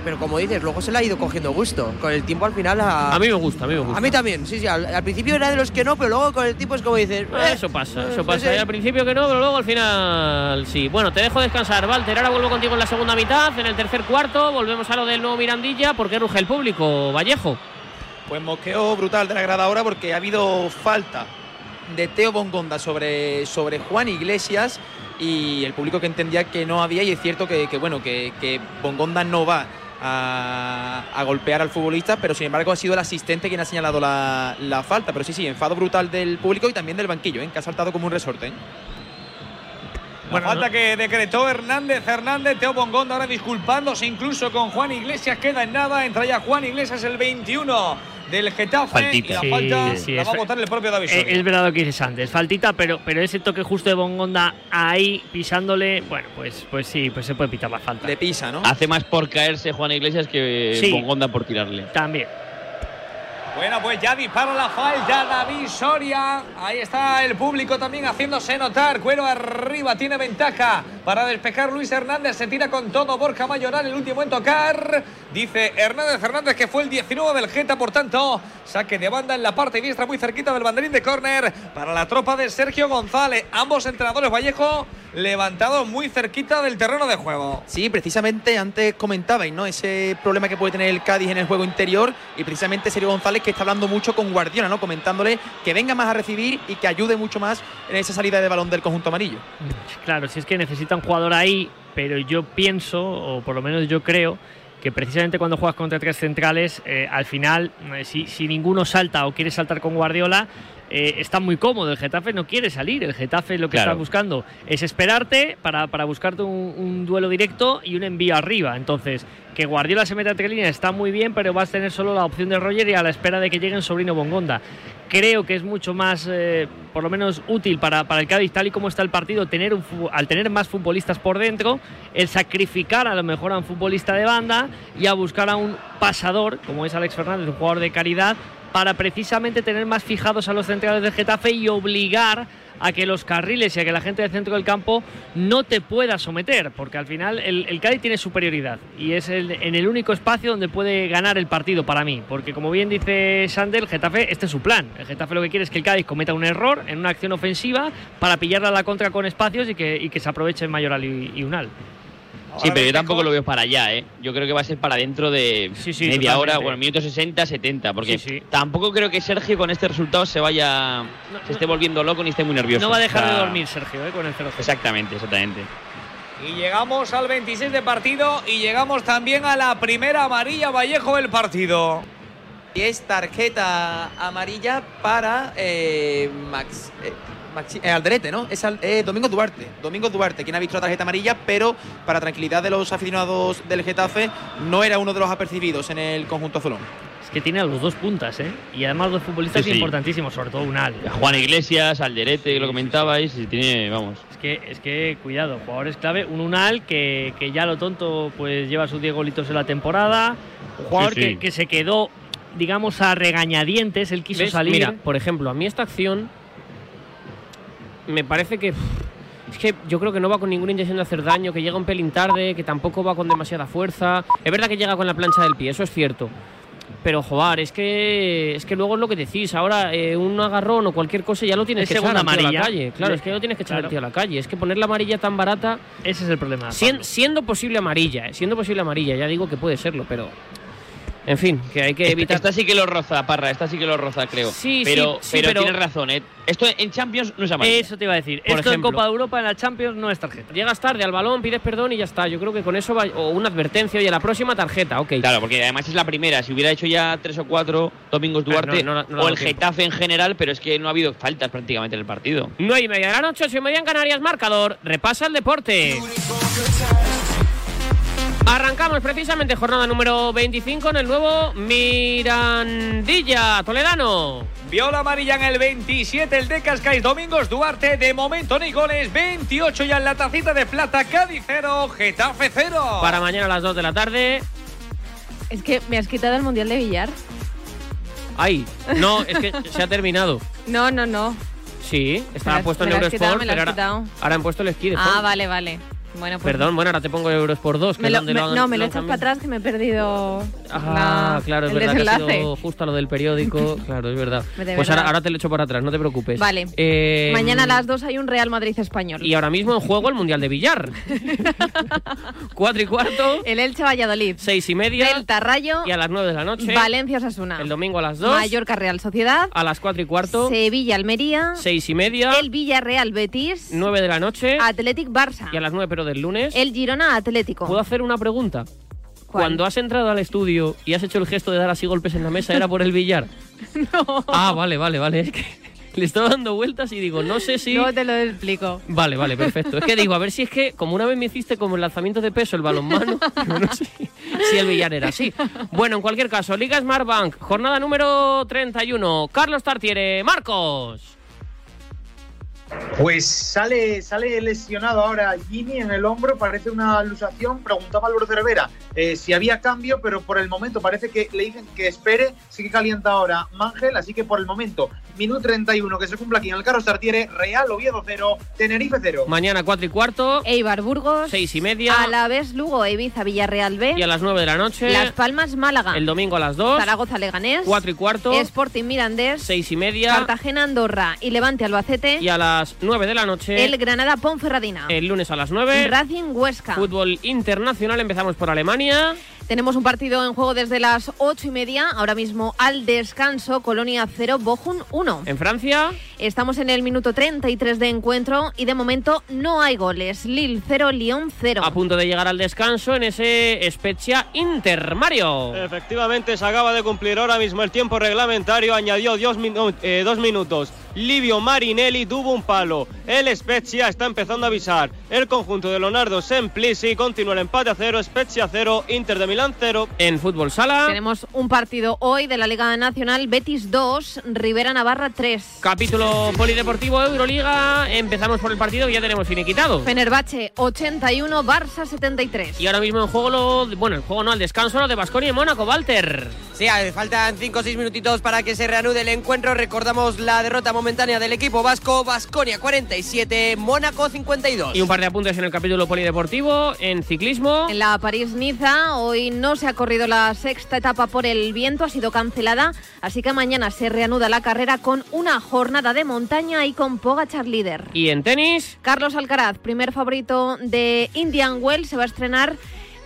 pero, como dices, luego se le ha ido cogiendo gusto. Con el tiempo al final... A, A mí me gusta, a mí me gusta. a mí también, sí, sí. Al, al principio era de los que no, pero luego con el tiempo es como dices... Ah, "Eh, Eso pasa, eh, eso pasa. sí". Y al principio que no, pero luego al final sí. Bueno, te dejo descansar, Walter. Ahora vuelvo contigo en la segunda mitad, en el tercer cuarto. Volvemos a lo del nuevo Mirandilla. porque ruge el público? Vallejo. Pues mosqueo brutal de la grada ahora porque ha habido falta de Teo Bongonda sobre, sobre Juan Iglesias y el público que entendía que no había y es cierto que, bueno que, que Bongonda no va a, a golpear al futbolista pero sin embargo ha sido el asistente quien ha señalado la, la falta pero sí sí enfado brutal del público y también del banquillo ¿eh? que ha saltado como un resorte ¿eh? La falta que decretó Hernández Hernández, Teo Bongonda ahora disculpándose incluso con Juan Iglesias, queda en nada, entra ya Juan Iglesias el 21 del Getafe Faltita. y la Sí, falta sí, la es va a votar el propio David Eh, Soria. Es verdad lo que dices antes, faltita, pero, pero ese toque justo de Bongonda ahí pisándole, bueno, pues, pues sí, pues se puede pitar la falta. le pisa ¿no? Hace más por caerse Juan Iglesias que Sí. Bongonda por tirarle. También. Bueno, pues ya dispara la falta David Soria. Ahí está el público también haciéndose notar. Cuero arriba, tiene ventaja para despejar Luis Hernández. Se tira con todo Borja Mayoral, el último en tocar. Dice Hernández Hernández que fue el 19 del Geta, por tanto, saque de banda en la parte diestra, muy cerquita del banderín de córner para la tropa de Sergio González. Ambos entrenadores Vallejo levantados muy cerquita del terreno de juego. Sí, precisamente antes comentabais, ¿no? Ese problema que puede tener el Cádiz en el juego interior y precisamente Sergio González que está hablando mucho con Guardiola, ¿no? Comentándole que venga más a recibir y que ayude mucho más en esa salida de balón del conjunto amarillo. Claro, si es que necesita un jugador ahí, pero yo pienso, o por lo menos yo creo, que precisamente cuando juegas contra tres centrales, eh, al final, eh, si, si ninguno salta o quiere saltar con Guardiola, eh, está muy cómodo. El Getafe no quiere salir. El Getafe lo que Claro. está buscando es esperarte para, para buscarte un, un duelo directo y un envío arriba. Entonces, que Guardiola se meta entre líneas está muy bien, pero vas a tener solo la opción de Roger y a la espera de que llegue el sobrino Bongonda. Creo que es mucho más, eh, por lo menos, útil para, para el Cádiz, tal y como está el partido, tener un, al tener más futbolistas por dentro, el sacrificar a lo mejor a un futbolista de banda y a buscar a un pasador, como es Alex Fernández, un jugador de caridad, para precisamente tener más fijados a los centrales del Getafe y obligar a que los carriles y a que la gente del centro del campo no te pueda someter, porque al final el, el Cádiz tiene superioridad y es el- en el único espacio donde puede ganar el partido para mí, porque como bien dice Sander, el Getafe, este es su plan. El Getafe lo que quiere es que el Cádiz cometa un error en una acción ofensiva para pillarla a la contra con espacios y que, se aprovechen Mayoral y, y Unal. Sí, pero yo tampoco lo veo para allá, ¿eh? Yo creo que va a ser para dentro de Sí, sí, media totalmente. hora, bueno, minutos 60, 70, porque Sí, sí. tampoco creo que Sergio con este resultado se vaya, se esté volviendo loco ni esté muy nervioso. No va a dejar O sea, de dormir Sergio eh, con el 0 Exactamente, exactamente. Y llegamos al 26 de partido y llegamos también a la primera amarilla Vallejo del partido. Y es tarjeta amarilla para eh, Max, eh, Maxi- eh, Alderete, ¿no? Es al- eh, Domingo Duarte. Domingo Duarte, quien ha visto la tarjeta amarilla, pero para tranquilidad de los aficionados del Getafe, no era uno de los apercibidos en el conjunto azulón. Es que tiene a los dos puntas, ¿eh? Y además dos futbolistas Sí, sí. importantísimos, sobre todo Unal. Juan Iglesias, Alderete, que lo comentabais, y tiene, vamos. Es que, es que cuidado, jugadores clave. Un Unal que, que ya lo tonto pues lleva sus 10 golitos en la temporada. Un jugador Sí, sí. Que, que se quedó, digamos, a regañadientes. Él quiso ¿Ves? salir. Mira, por ejemplo, a mí esta acción me parece que. Es que yo creo que no va con ninguna intención de hacer daño, que llega un pelín tarde, que tampoco va con demasiada fuerza. Es verdad que llega con la plancha del pie, eso es cierto. Pero, joder, es que, es que luego es lo que decís. Ahora, eh, un agarrón o cualquier cosa ya lo tienes Es que echar tío a la amarilla. calle. Claro, es que lo tienes que echar al Claro. tío a la calle. Es que poner la amarilla tan barata. Ese es el problema. Siendo posible amarilla, eh, siendo posible amarilla, ya digo que puede serlo, pero. En fin, que hay que evitar. Esta sí que lo roza, Parra, esta sí que lo roza, creo. Sí, pero, sí, sí, pero, pero- tienes razón, ¿eh? Esto en Champions no es amarilla. Eso te iba a decir. Por Esto ejemplo. en Copa de Europa, en la Champions, no es tarjeta. Llegas tarde al balón, pides perdón y ya está. Yo creo que con eso va. O una advertencia, oye, la próxima tarjeta, ok. Claro, porque además es la primera. Si hubiera hecho ya tres o cuatro Domingos Duarte no, no, no o el tiempo. Getafe en general, pero es que no ha habido faltas prácticamente en el partido. 9 y media de la noche, 8 y media en Canarias, marcador. Repasa el deporte. Arrancamos precisamente jornada número 25 en el nuevo Mirandilla, Toledano. Viola amarilla en el 27, el de Cascais, Domingos Duarte, de momento ni goles, 28 ya en la tacita de plata, Cádiz 0, Getafe 0. Para mañana a las 2 de la tarde. Es que me has quitado el Mundial de Billar. Ay, no, es que se ha terminado. No, no, no. Sí, estaba puesto en Eurosport, pero has ahora, quitado. ahora han puesto el esquí de Ah, vale, vale. Bueno, pues Perdón, bueno, ahora te pongo Eurosport 2. Que me lo- me- lo han- no, me lo han echas para atrás que me he perdido Ah, la- claro, es el verdad que ha sido justo a lo del periódico. claro, es verdad. Pues verdad. ahora, ahora te lo echo para atrás, no te preocupes. Vale. Eh, Mañana a las 2 hay un Real Madrid español. Y ahora mismo en juego el Mundial de Billar. Cuatro y cuarto, El Elche Valladolid. seis y media. Delta Rayo. Y a las nueve de la noche. Valencia Osasuna. El domingo a las dos. Mallorca Real Sociedad. A las cuatro y cuarto. Sevilla Almería. Seis y media. El Villarreal Betis. Nueve de la noche. Athletic Barça. Y a las nueve, pero del lunes. El Girona Atlético. ¿Puedo hacer una pregunta? ¿Cuál? Cuando has entrado al estudio y has hecho el gesto de dar así golpes en la mesa, ¿era por el billar? no. Ah, vale, vale, vale. Es que le estaba dando vueltas y digo, no sé si. No te lo explico. Vale, vale, perfecto. Es que digo, a ver si es que, como una vez me hiciste como el lanzamiento de peso, el balonmano, no sé si el billar era así. Bueno, en cualquier caso, Liga Smart Bank, jornada número 31. Carlos Tartiere, Marcos. Pues sale, sale lesionado ahora Gini en el hombro, parece una alusación. Preguntaba Álvaro Cervera eh, si había cambio, pero por el momento parece que le dicen que espere. Sí que calienta ahora Mangel, así que por el momento, minuto 31 que se cumple aquí en el Carlos Tartiere, Real Oviedo 0, Tenerife 0. Mañana 4 y cuarto, Eibar Burgos. 6 y media. Alavés Lugo, Ibiza Villarreal B. Y a las 9 de la noche. Las Palmas Málaga. El domingo a las 2. Zaragoza Leganés. 4 y cuarto. Sporting Mirandés. 6 y media. Cartagena Andorra y Levante Albacete. Y a las 9 de la noche. El Granada Ponferradina. El lunes a las 9. Racing Huesca. Fútbol internacional, empezamos por Alemania. Tenemos un partido en juego desde las ocho y media. Ahora mismo al descanso. Colonia 0, Bochum 1. En Francia, Estamos en el minuto 33 de encuentro y de momento no hay goles. Lille 0, Lyon 0. a punto de llegar al descanso en ese Spezia Inter. Mario. Efectivamente, se acaba de cumplir ahora mismo el tiempo reglamentario. Añadió dos, minu- eh, dos minutos. Livio Marinelli tuvo un palo. El Spezia está empezando a avisar. El conjunto de Leonardo Semplici continúa el empate a cero. Spezia 0, Inter de Milán 0. En fútbol sala, Tenemos un partido hoy de la Liga Nacional. Betis 2, Rivera Navarra 3. capítulo polideportivo Euroliga. Empezamos por el partido que ya tenemos finiquitado. Fenerbahce 81, Barça 73. Y ahora mismo en juego lo. Bueno, el juego no, al descanso lo de Basconia y Mónaco, Walter. Sí, faltan 5 o 6 minutitos para que se reanude el encuentro. Recordamos la derrota momentánea del equipo vasco. Basconia 47, Mónaco 52. Y un par de apuntes en el capítulo polideportivo. En ciclismo. En la París-Niza hoy no se ha corrido la sexta etapa por el viento, ha sido cancelada, así que mañana se reanuda la carrera con una jornada de montaña y con Pogachar líder. Y en tenis. Carlos Alcaraz, primer favorito de Indian Wells, se va a estrenar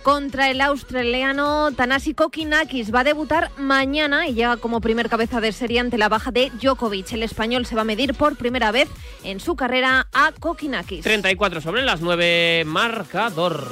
contra el australiano Tanasi Kokinakis. Va a debutar mañana y llega como primer cabeza de serie ante la baja de Djokovic. El español se va a medir por primera vez en su carrera a Kokinakis. 34 sobre las 9. Marcador.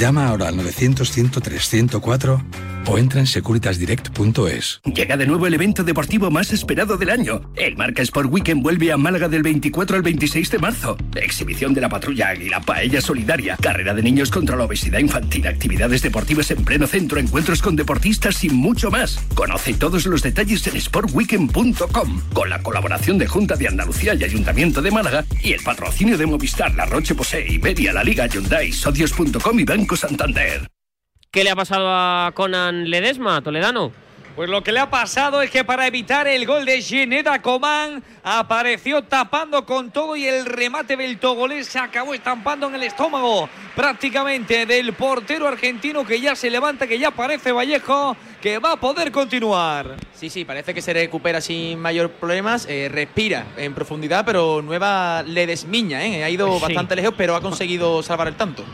Llama ahora al 900-103-104 o entra en securitasdirect.es. Llega de nuevo el evento deportivo más esperado del año. El Marca Sport Weekend vuelve a Málaga del 24 al 26 de marzo. Exhibición de la patrulla Águila, paella solidaria, carrera de niños contra la obesidad infantil, actividades deportivas en pleno centro, encuentros con deportistas y mucho más. Conoce todos los detalles en sportweekend.com con la colaboración de Junta de Andalucía y Ayuntamiento de Málaga y el patrocinio de Movistar, La Roche Posay, Iberia, La Liga, Hyundai, Socios.com y Banco Santander. ¿Qué le ha pasado a Conan Ledesma, Toledano? Pues lo que le ha pasado es que para evitar el gol de Gineda Coman apareció tapando con todo y el remate del togolés se acabó estampando en el estómago prácticamente del portero argentino que ya se levanta, que ya parece Vallejo, que va a poder continuar. Sí, sí, parece que se recupera sin mayor problemas, eh, respira en profundidad, pero Nueva le desmiña, ¿eh? ha ido Sí. bastante lejos, pero ha conseguido salvar el tanto.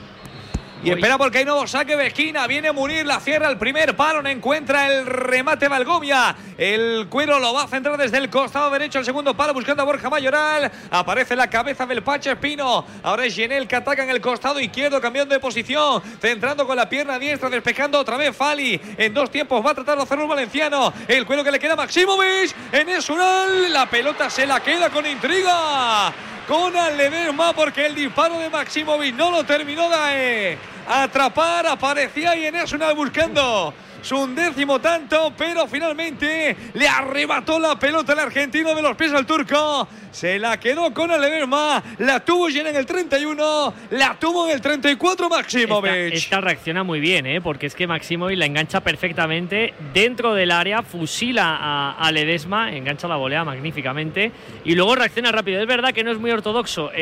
Y espera porque hay nuevo saque de esquina. Viene Munir, la cierra el primer palo. No encuentra el remate Valgomia. El cuero lo va a centrar desde el costado derecho. El segundo palo buscando a Borja Mayoral. Aparece la cabeza del Pache Espino. Ahora es Genel que ataca en el costado izquierdo, cambiando de posición. Centrando con la pierna diestra, despejando otra vez Fali. En dos tiempos va a tratar de hacerlo el valenciano. El cuero que le queda a Maximovic. En Esural. La pelota se la queda con intriga. Con Ledesma porque el disparo de Maximovic no lo terminó de atrapar. Aparecía ahí en Esunal buscando su undécimo tanto, pero finalmente le arrebató la pelota al argentino de los pies al turco. Se la quedó con Ledesma, la tuvo llena en el 31, la tuvo en el 34 Maximovic. Esta, reacciona muy bien, ¿eh? porque es que Maximovic la engancha perfectamente dentro del área, fusila a, a Ledesma, engancha la volea magníficamente y luego reacciona rápido. Es verdad que no es muy ortodoxo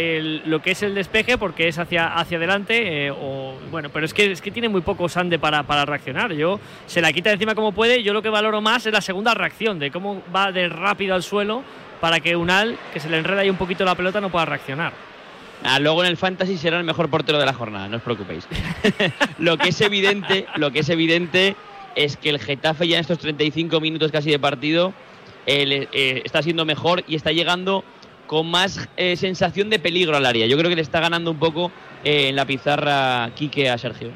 lo que es el despeje porque es hacia, hacia adelante, eh, bueno, pero es que, es que tiene muy poco sande para, para reaccionar. Yo se la quita de encima como puede. Yo lo que valoro más es la segunda reacción, de cómo va de rápido al suelo para que Unal, que se le enreda ahí un poquito la pelota, no pueda reaccionar. Ah, luego en el fantasy será el mejor portero de la jornada, no os preocupéis. lo que es evidente, lo que es evidente es que el Getafe ya en estos 35 minutos casi de partido eh, eh, está siendo mejor y está llegando con más eh, sensación de peligro al área. Yo creo que le está ganando un poco eh, en la pizarra Quique a Sergio.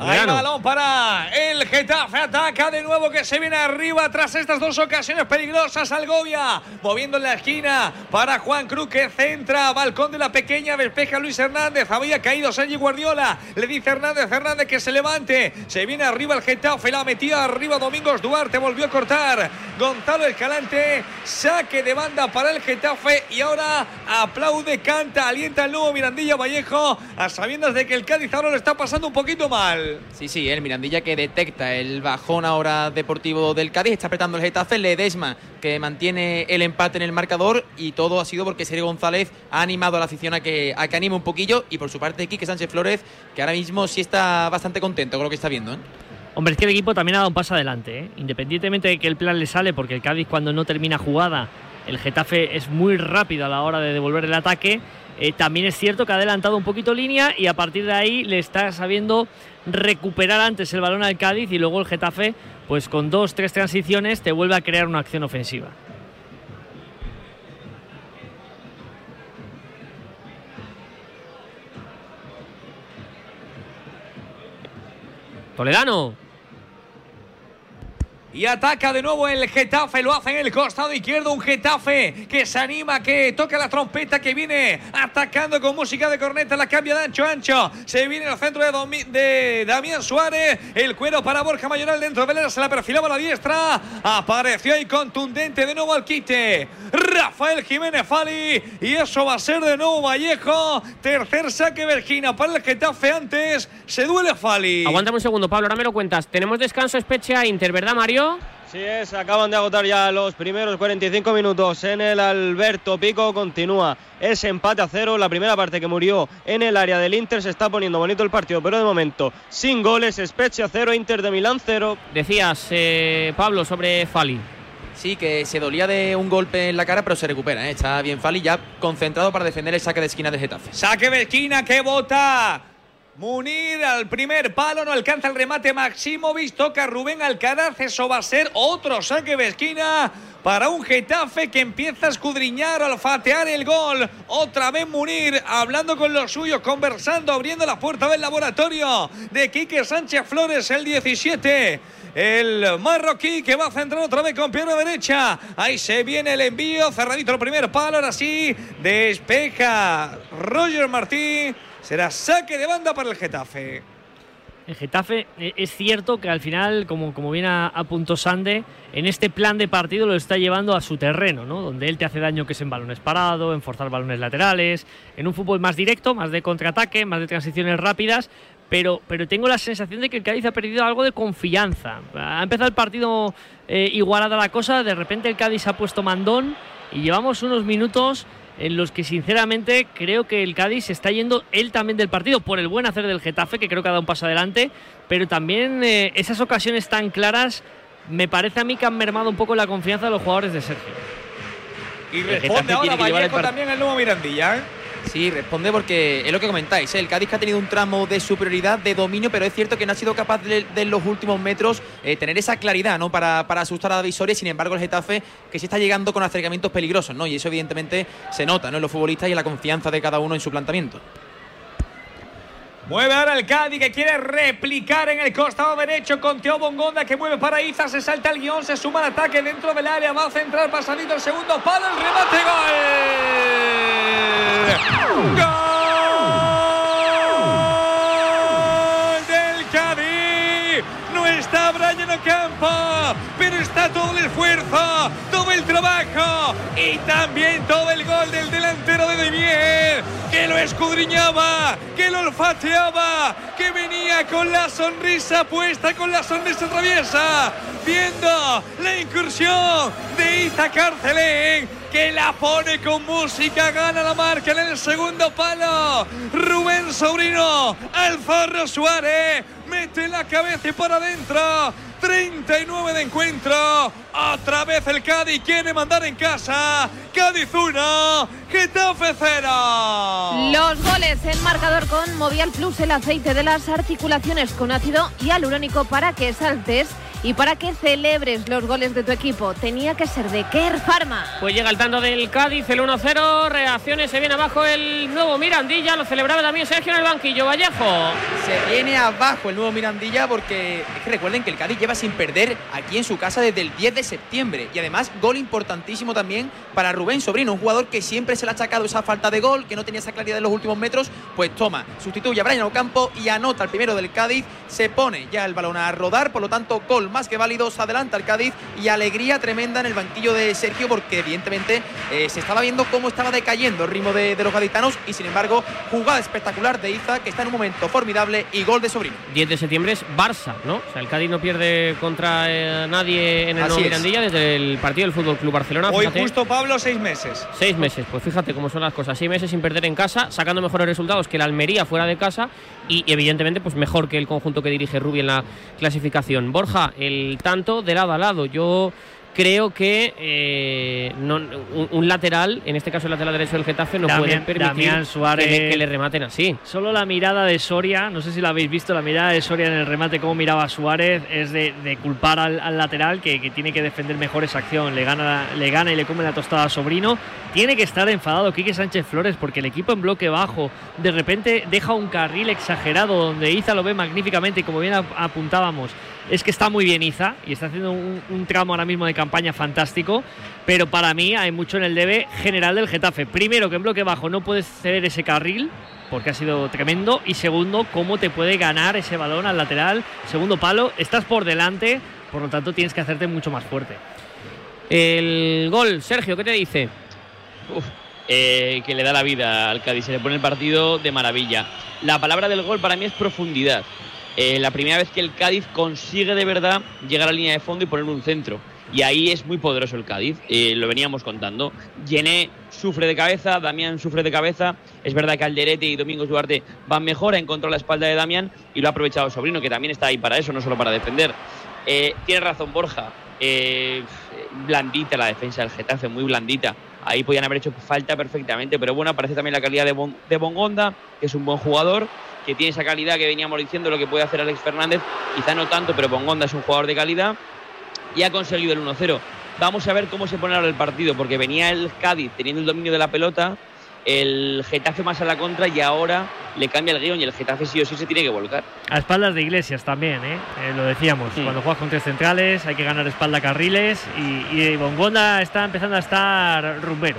Va balón para el Getafe. Ataca de nuevo que se viene arriba tras estas dos ocasiones peligrosas. Algovia moviendo en la esquina para Juan Cruz que centra. Balcón de la pequeña. Despeja Luis Hernández. Había caído Sergi Guardiola. Le dice Hernández Hernández que se levante. Se viene arriba el Getafe. La metía arriba Domingos Duarte. Volvió a cortar. Gonzalo Escalante. Saque de banda para el Getafe. Y ahora aplaude, canta, alienta el nuevo Mirandilla Vallejo. A sabiendas de que el Cádiz ahora lo está pasando un poquito mal. Sí, sí, el Mirandilla que detecta el bajón ahora deportivo del Cádiz, está apretando el Getafe, Ledesma que mantiene el empate en el marcador y todo ha sido porque Sergio González ha animado a la afición a que, a anime un poquillo y por su parte Quique Sánchez Flores que ahora mismo sí está bastante contento con lo que está viendo. ¿eh? Hombre, es que el equipo también ha dado un paso adelante, ¿eh? independientemente de que el plan le sale, porque el Cádiz cuando no termina jugada, el Getafe es muy rápido a la hora de devolver el ataque. Eh, también es cierto que ha adelantado un poquito línea y a partir de ahí le está sabiendo recuperar antes el balón al Cádiz y luego el Getafe, pues con dos, tres transiciones, te vuelve a crear una acción ofensiva. Toledano. Y ataca de nuevo el Getafe, lo hace en el costado izquierdo, un Getafe que se anima, que toca la trompeta, que viene atacando con música de corneta, la cambia de ancho ancho, se viene al centro de, de Damián Suárez, el cuero para Borja Mayoral dentro del área, se la perfilaba a la diestra, apareció ahí contundente de nuevo al quite, Rafael Jiménez Fali, y eso va a ser de nuevo Vallejo, tercer saque Vergina para el Getafe antes, se duele Fali. Aguántame un segundo, Pablo, ahora me lo cuentas. Tenemos descanso Spezia Inter, ¿verdad, Mario? Sí es, acaban de agotar ya los primeros 45 minutos en el Alberto Pico, continúa ese empate a cero, la primera parte que murió en el área del Inter, se está poniendo bonito el partido, pero de momento sin goles, Spezia cero, Inter de Milán cero. Decías, eh, Pablo, sobre Fali. Sí, que se dolía de un golpe en la cara, pero se recupera. ¿eh? Está bien Fali, ya concentrado para defender el saque de esquina del Getafe. Saque de esquina que bota. Munir al primer palo, no alcanza el remate Maximovic, toca Rubén Alcaraz, eso va a ser otro saque de esquina para un Getafe que empieza a escudriñar, a olfatear el gol. Otra vez Munir hablando con los suyos, conversando, abriendo la puerta del laboratorio de Quique Sánchez Flores, el 17. El marroquí que va a centrar otra vez con pierna derecha. Ahí se viene el envío. Cerradito el primer palo. Ahora sí. Despeja Roger Martí. Será saque de banda para el Getafe. El Getafe eh, es cierto que al final, como, como bien apuntó Sande, en este plan de partido lo está llevando a su terreno, ¿no? Donde él te hace daño que es en balones parados, en forzar balones laterales, en un fútbol más directo, más de contraataque, más de transiciones rápidas. Pero, pero tengo la sensación de que el Cádiz ha perdido algo de confianza. Ha empezado el partido eh, igualada la cosa, de repente el Cádiz ha puesto mandón y llevamos unos minutos en los que sinceramente creo que el Cádiz se está yendo él también del partido por el buen hacer del Getafe, que creo que ha dado un paso adelante, pero también eh, esas ocasiones tan claras me parece a mí que han mermado un poco la confianza de los jugadores de Sergio. Y responde ahora Vallejo también el nuevo Mirandilla. ¿eh? Sí, responde porque es lo que comentáis. ¿eh? El Cádiz que ha tenido un tramo de superioridad, de dominio, pero es cierto que no ha sido capaz de, los últimos metros eh, tener esa claridad ¿no? para, asustar a la visoria. Sin embargo, el Getafe que sí está llegando con acercamientos peligrosos, ¿no? Y eso evidentemente se nota ¿no? en los futbolistas y en la confianza de cada uno en su planteamiento. Mueve ahora el Cádiz que quiere replicar en el costado derecho con Teo Bongonda que mueve para Iza, se salta el guion, se suma al ataque dentro del área, va a centrar pasadito el segundo palo, el remate, gol. ¡Gol del Cádiz! No está Brian Ocampo, pero está todo el esfuerzo, todo el trabajo y también todo el gol del delantero de De Mier, que lo escudriñaba, que lo olfateaba, que venía con la sonrisa puesta, con la sonrisa traviesa, viendo la incursión de Iza Carcelén, que la pone con música, gana la marca en el segundo palo. Rubén Sobrino, al Zorro Suárez, mete la cabeza y para adentro. 39 de encuentro. Otra vez el Cádiz quiere mandar en casa. Cádiz 1, Getafe 0. Los goles en marcador con Movial Plus, el aceite de las articulaciones con ácido hialurónico para que saltes y para que celebres los goles de tu equipo. Tenía que ser de Care Pharma. Pues llega el tanto del Cádiz, el 1-0. Reacciones, se viene abajo el nuevo Mirandilla. Lo celebraba también Sergio en el banquillo. Vallejo. Se viene abajo el nuevo Mirandilla porque es que recuerden que el Cádiz lleva sin perder aquí en su casa desde el 10 de septiembre. Y además, gol importantísimo también para Rubén Sobrino, un jugador que siempre se le ha achacado esa falta de gol, que no tenía esa claridad en los últimos metros. Pues toma, sustituye a Brian Ocampo y anota el primero del Cádiz. Se pone ya el balón a rodar, por lo tanto, gol más que válido. Se adelanta el Cádiz y alegría tremenda en el banquillo de Sergio porque evidentemente eh, se estaba viendo cómo estaba decayendo el ritmo de, de los gaditanos y sin embargo, jugada espectacular de Iza que está en un momento formidable y gol de Sobrino. 10 de septiembre es Barça, ¿no? O sea, el Cádiz no pierde contra eh, nadie en el nuevo. Mirandilla desde el partido del Fútbol Club Barcelona. Hoy fíjate. justo Pablo, seis meses. Seis meses, pues fíjate cómo son las cosas. Seis meses sin perder en casa, sacando mejores resultados que la Almería fuera de casa y evidentemente pues mejor que el conjunto que dirige Rubi en la clasificación. Borja, el tanto de lado a lado. Yo creo que eh, no- un, un lateral, en este caso el lateral derecho del Getafe, no puede permitir Suárez. que, le, que le rematen así. Solo la mirada de Soria, no sé si la habéis visto, la mirada de Soria en el remate, cómo miraba a Suárez, es de, de culpar al, al lateral que, que tiene que defender mejor esa acción. Le gana, le gana y le come la tostada a Sobrino. Tiene que estar enfadado Quique Sánchez Flores porque el equipo en bloque bajo de repente deja un carril exagerado donde Iza lo ve magníficamente y como bien ap- apuntábamos, es que está muy bien Iza y está haciendo un, tramo ahora mismo de campaña fantástico, pero para mí hay mucho en el debe general del Getafe. Primero, que en bloque bajo no puedes ceder ese carril, porque ha sido tremendo. Y segundo, cómo te puede ganar ese balón al lateral. Segundo palo, estás por delante, por lo tanto tienes que hacerte mucho más fuerte. El gol, Sergio, ¿qué te dice? Eh, que le da la vida al Cádiz, se le pone el partido de maravilla. La palabra del gol para mí es profundidad. Eh, la primera vez que el Cádiz consigue de verdad llegar a la línea de fondo y poner un centro. Y ahí es muy poderoso el Cádiz, eh, lo veníamos contando. Llené sufre de cabeza, Damián sufre de cabeza. Es verdad que Alderete y Domingos Duarte van mejor, ha encontrado la espalda de Damián y lo ha aprovechado Sobrino, que también está ahí para eso, no solo para defender. Eh, tiene razón Borja, eh, blandita la defensa del Getafe, muy blandita. Ahí podían haber hecho falta perfectamente, pero bueno, aparece también la calidad de, de Bongonda, que es un buen jugador, que tiene esa calidad que veníamos diciendo lo que puede hacer Alex Fernández, quizá no tanto, pero Bongonda es un jugador de calidad y ha conseguido el 1-0. Vamos a ver cómo se pone ahora el partido, porque venía el Cádiz teniendo el dominio de la pelota, el Getafe más a la contra y ahora le cambia el guion y el Getafe sí o sí se tiene que volcar. A espaldas de Iglesias también, ¿eh? Eh, lo decíamos. Sí. Cuando juegas con tres centrales hay que ganar espalda carriles y, y Bongonda está empezando a estar rumbero.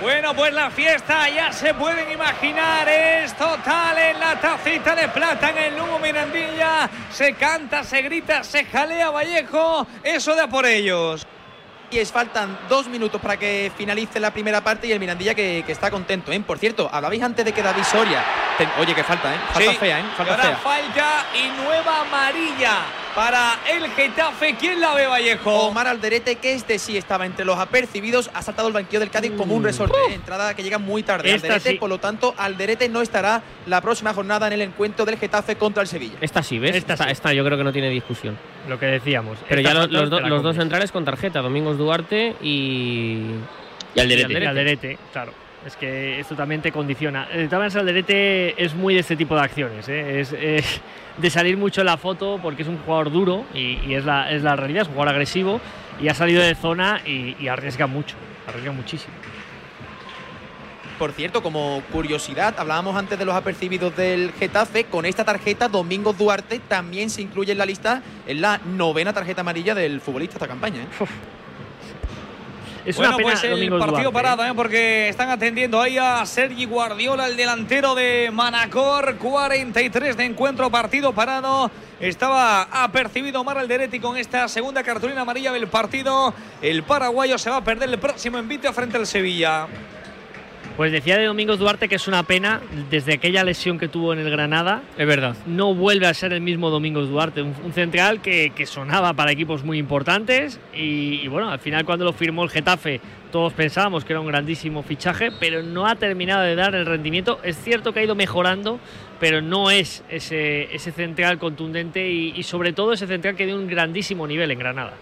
Bueno, pues la fiesta ya se pueden imaginar, es total en la tacita de plata en el Lugo Mirandilla. Se canta, se grita, se jalea Vallejo, eso da por ellos. Y es faltan dos minutos para que finalice la primera parte y el Mirandilla que, que está contento. ¿eh? Por cierto, hablabais antes de que David Soria. ten- Oye, que falta, ¿eh? Falta Sí, fea, ¿eh? y Falta ahora fea. falta y nueva amarilla para el Getafe. ¿Quién la ve, Vallejo? Omar Alderete, que este sí estaba entre los apercibidos, ha saltado el banquillo del Cádiz como un resorte. ¿eh? Entrada que llega muy tarde. Esta Alderete, sí. por lo tanto, Alderete no estará la próxima jornada en el encuentro del Getafe contra el Sevilla. Esta sí, ¿ves? Esta Esta, sí. esta yo creo que no tiene discusión. Lo que decíamos. Pero Esta ya los, do- dos centrales con tarjeta, Domingos Duarte y. Y Alderete. Y Alderete, claro. Es que esto también te condiciona. De todas maneras, Alderete es muy de este tipo de acciones. ¿eh? Es, es de salir mucho en la foto porque es un jugador duro y, y es, la, es la realidad, es un jugador agresivo y ha salido de zona y, y arriesga mucho, arriesga muchísimo. Por cierto, como curiosidad, hablábamos antes de los apercibidos del Getafe. Con esta tarjeta, Domingos Duarte también se incluye en la lista, en la novena tarjeta amarilla del futbolista esta campaña. ¿eh? Es bueno, una pena pues el partido Duarte, parado, ¿eh? porque están atendiendo ahí a Sergi Guardiola, el delantero de Manacor. 43 de encuentro, partido parado. Estaba apercibido Omar Alderete con esta segunda cartulina amarilla del partido. El paraguayo se va a perder el próximo envite frente al Sevilla. Pues decía de Domingos Duarte que es una pena, desde aquella lesión que tuvo en el Granada, Es verdad. no vuelve a ser el mismo Domingos Duarte, un, un central que, que sonaba para equipos muy importantes y, y bueno, al final cuando lo firmó el Getafe todos pensábamos que era un grandísimo fichaje, pero no ha terminado de dar el rendimiento. Es cierto que ha ido mejorando, pero no es ese, ese central contundente y, y sobre todo ese central que dio un grandísimo nivel en Granada.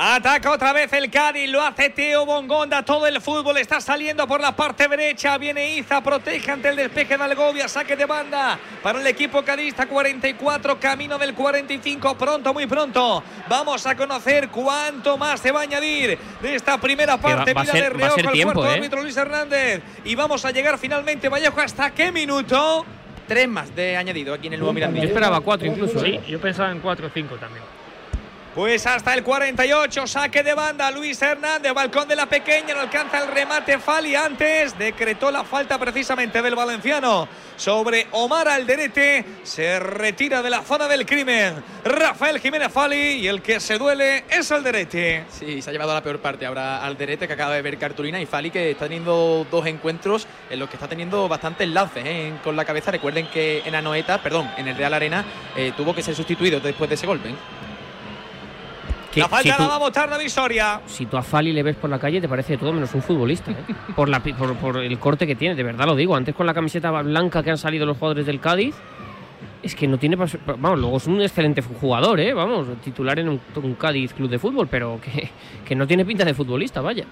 Ataca otra vez el Cádiz, lo hace Teo Bongonda, todo el fútbol está saliendo por la parte derecha, viene Iza, protege ante el despeje de Algovia, saque de banda para el equipo cadista, 44, camino del 45, pronto, muy pronto, vamos a conocer cuánto más se va a añadir de esta primera va- parte, va a mira ser- de va reojo tiempo, cuarto ¿eh? árbitro Luis Hernández, y vamos a llegar finalmente, Vallejo, ¿hasta qué minuto? Tres más de añadido aquí en el nuevo Yo Mirandilla. esperaba cuatro incluso. Sí, ¿eh? yo pensaba en 4 o 5 también. Pues hasta el 48, saque de banda, Luis Hernández, balcón de la pequeña, no alcanza el remate Fali antes, decretó la falta precisamente del valenciano sobre Omar Alderete, se retira de la zona del crimen, Rafael Jiménez Fali y el que se duele es Alderete. Sí, se ha llevado a la peor parte ahora Alderete que acaba de ver cartulina y Fali que está teniendo dos encuentros en los que está teniendo bastantes lances ¿eh? con la cabeza. Recuerden que en Anoeta, perdón, en el Real Arena eh, tuvo que ser sustituido después de ese golpe. ¿eh? Que La falta si la va a votar David Soria. si tú a Fali le ves por la calle, te parece de todo menos un futbolista. ¿eh? por, la, por, por el corte que tiene, de verdad lo digo. Antes con la camiseta blanca que han salido los jugadores del Cádiz, es que no tiene. Vamos, luego es un excelente jugador, ¿eh? Vamos, titular en un, un Cádiz club de fútbol, pero que, que no tiene pinta de futbolista, vaya.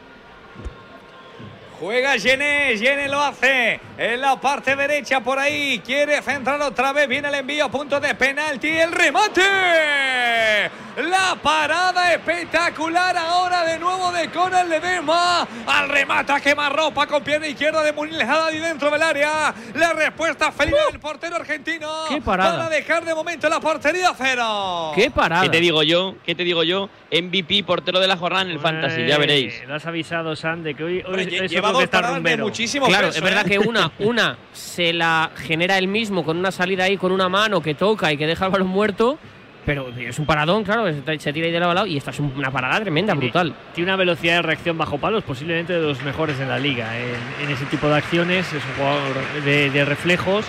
Juega Gené, Gené lo hace en la parte derecha por ahí. Quiere centrar otra vez. Viene el envío a punto de penalti. El remate. La parada espectacular ahora de nuevo de Conal Ledesma. Al remata ropa con pierna izquierda de Munil Haddadi dentro del área. La respuesta felina del portero argentino. ¡Qué parada! Para dejar de momento la portería a cero. ¡Qué parada! ¿Qué te digo yo? ¿Qué te digo yo? MVP, portero de la jornada en el Fantasy, ya veréis. Lo has avisado, San, de que hoy, hoy es está rumbero. muchísimo Claro, peso, es verdad ¿eh? que una, una se la genera él mismo con una salida ahí con una mano que toca y que deja el balón muerto, pero es un paradón, claro, se se tira ahí de lado a lado y esta es una parada tremenda, brutal. Tiene una velocidad de reacción bajo palos, posiblemente de los mejores en la liga. En, en ese tipo de acciones, es un jugador de, de reflejos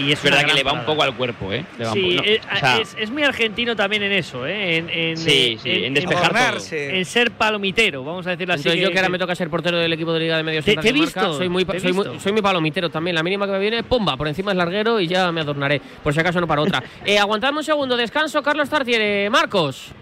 y es Es verdad que le va un poco al cuerpo, ¿eh? Le va un Sí, poco- no, o sea, es, es muy argentino también en eso, ¿eh? En, en- Sí, sí, en despejar todo. En ser palomitero, vamos a decirlo así. Entonces yo que ahora me toca ser portero del equipo de Liga de Medios Te- en he visto, soy muy, te soy, muy, visto. soy muy palomitero también. La mínima que me viene, pomba, por encima es larguero y ya me adornaré. Por si acaso no para otra. eh, aguantadme un segundo, descanso, Carlos Tartiere. Marcos.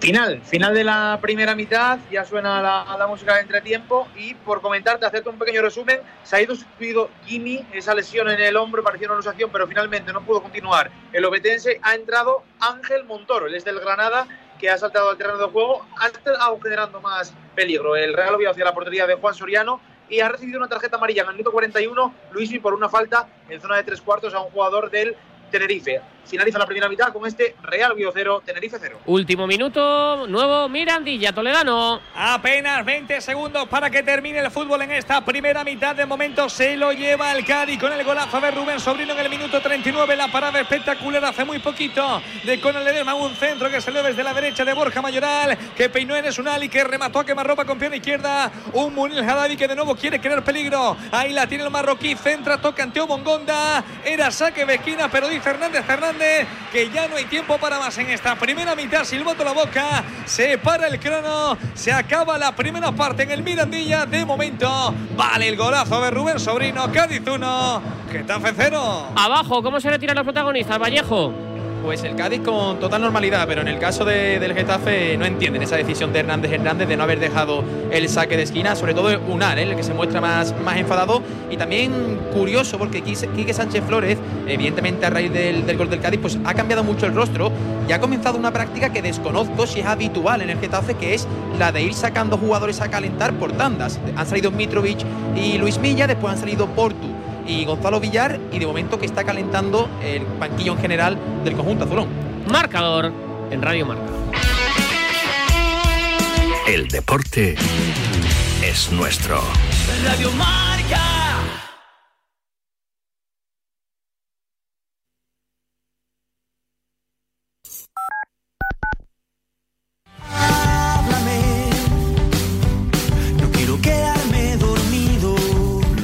Final, final de la primera mitad, ya suena la, la música de entretiempo y por comentarte, hacerte un pequeño resumen, se ha ido sustituido Jimmy, esa lesión en el hombro parecía una alusación, pero finalmente no pudo continuar. El obetense ha entrado Ángel Montoro, él es del Granada, que ha saltado al terreno de juego, ha estado generando más peligro. El Real Oviedo hacia la portería de Juan Soriano y ha recibido una tarjeta amarilla en el minuto 41, Luismi por una falta en zona de tres cuartos a un jugador del Tenerife. Finaliza la primera mitad con este Real Oviedo 0, Tenerife 0. Último minuto, nuevo Mirandilla, Toledano. Apenas 20 segundos para que termine el fútbol en esta primera mitad. De momento se lo lleva el Cádiz con el golazo de Rubén Sobrino en el minuto 39. La parada espectacular hace muy poquito de Conal Ledesma. Un centro que salió desde la derecha de Borja Mayoral, que peinó en Esunali, que remató a quemarropa con pierna izquierda. Un Munil Haddadi que de nuevo quiere crear peligro. Ahí la tiene el marroquí, centra, toca ante Mongonda. Era saque de esquina, pero dice Hernández Hernández que ya no hay tiempo para más en esta primera mitad. Silbato la boca, se para el crono, se acaba la primera parte en el Mirandilla. De momento, vale el golazo de Rubén Sobrino, Cádiz 1, Getafe 0. Abajo, ¿cómo se retiran los protagonistas, Vallejo? Pues el Cádiz con total normalidad, pero en el caso de- del Getafe no entienden esa decisión de Hernández Hernández de no haber dejado el saque de esquina, sobre todo Unal, ¿eh? el que se muestra más, más enfadado y también curioso porque Quique Quique Sánchez Flores, evidentemente a raíz del, del gol del Cádiz, pues ha cambiado mucho el rostro y ha comenzado una práctica que desconozco si es habitual en el Getafe, que es la de ir sacando jugadores a calentar por tandas. Han salido Mitrovic y Luis Milla, después han salido Portu y Gonzalo Villar y de momento que está calentando el banquillo en general del conjunto azulón. Marcador en Radio Marca. El deporte es nuestro. Radio Marca.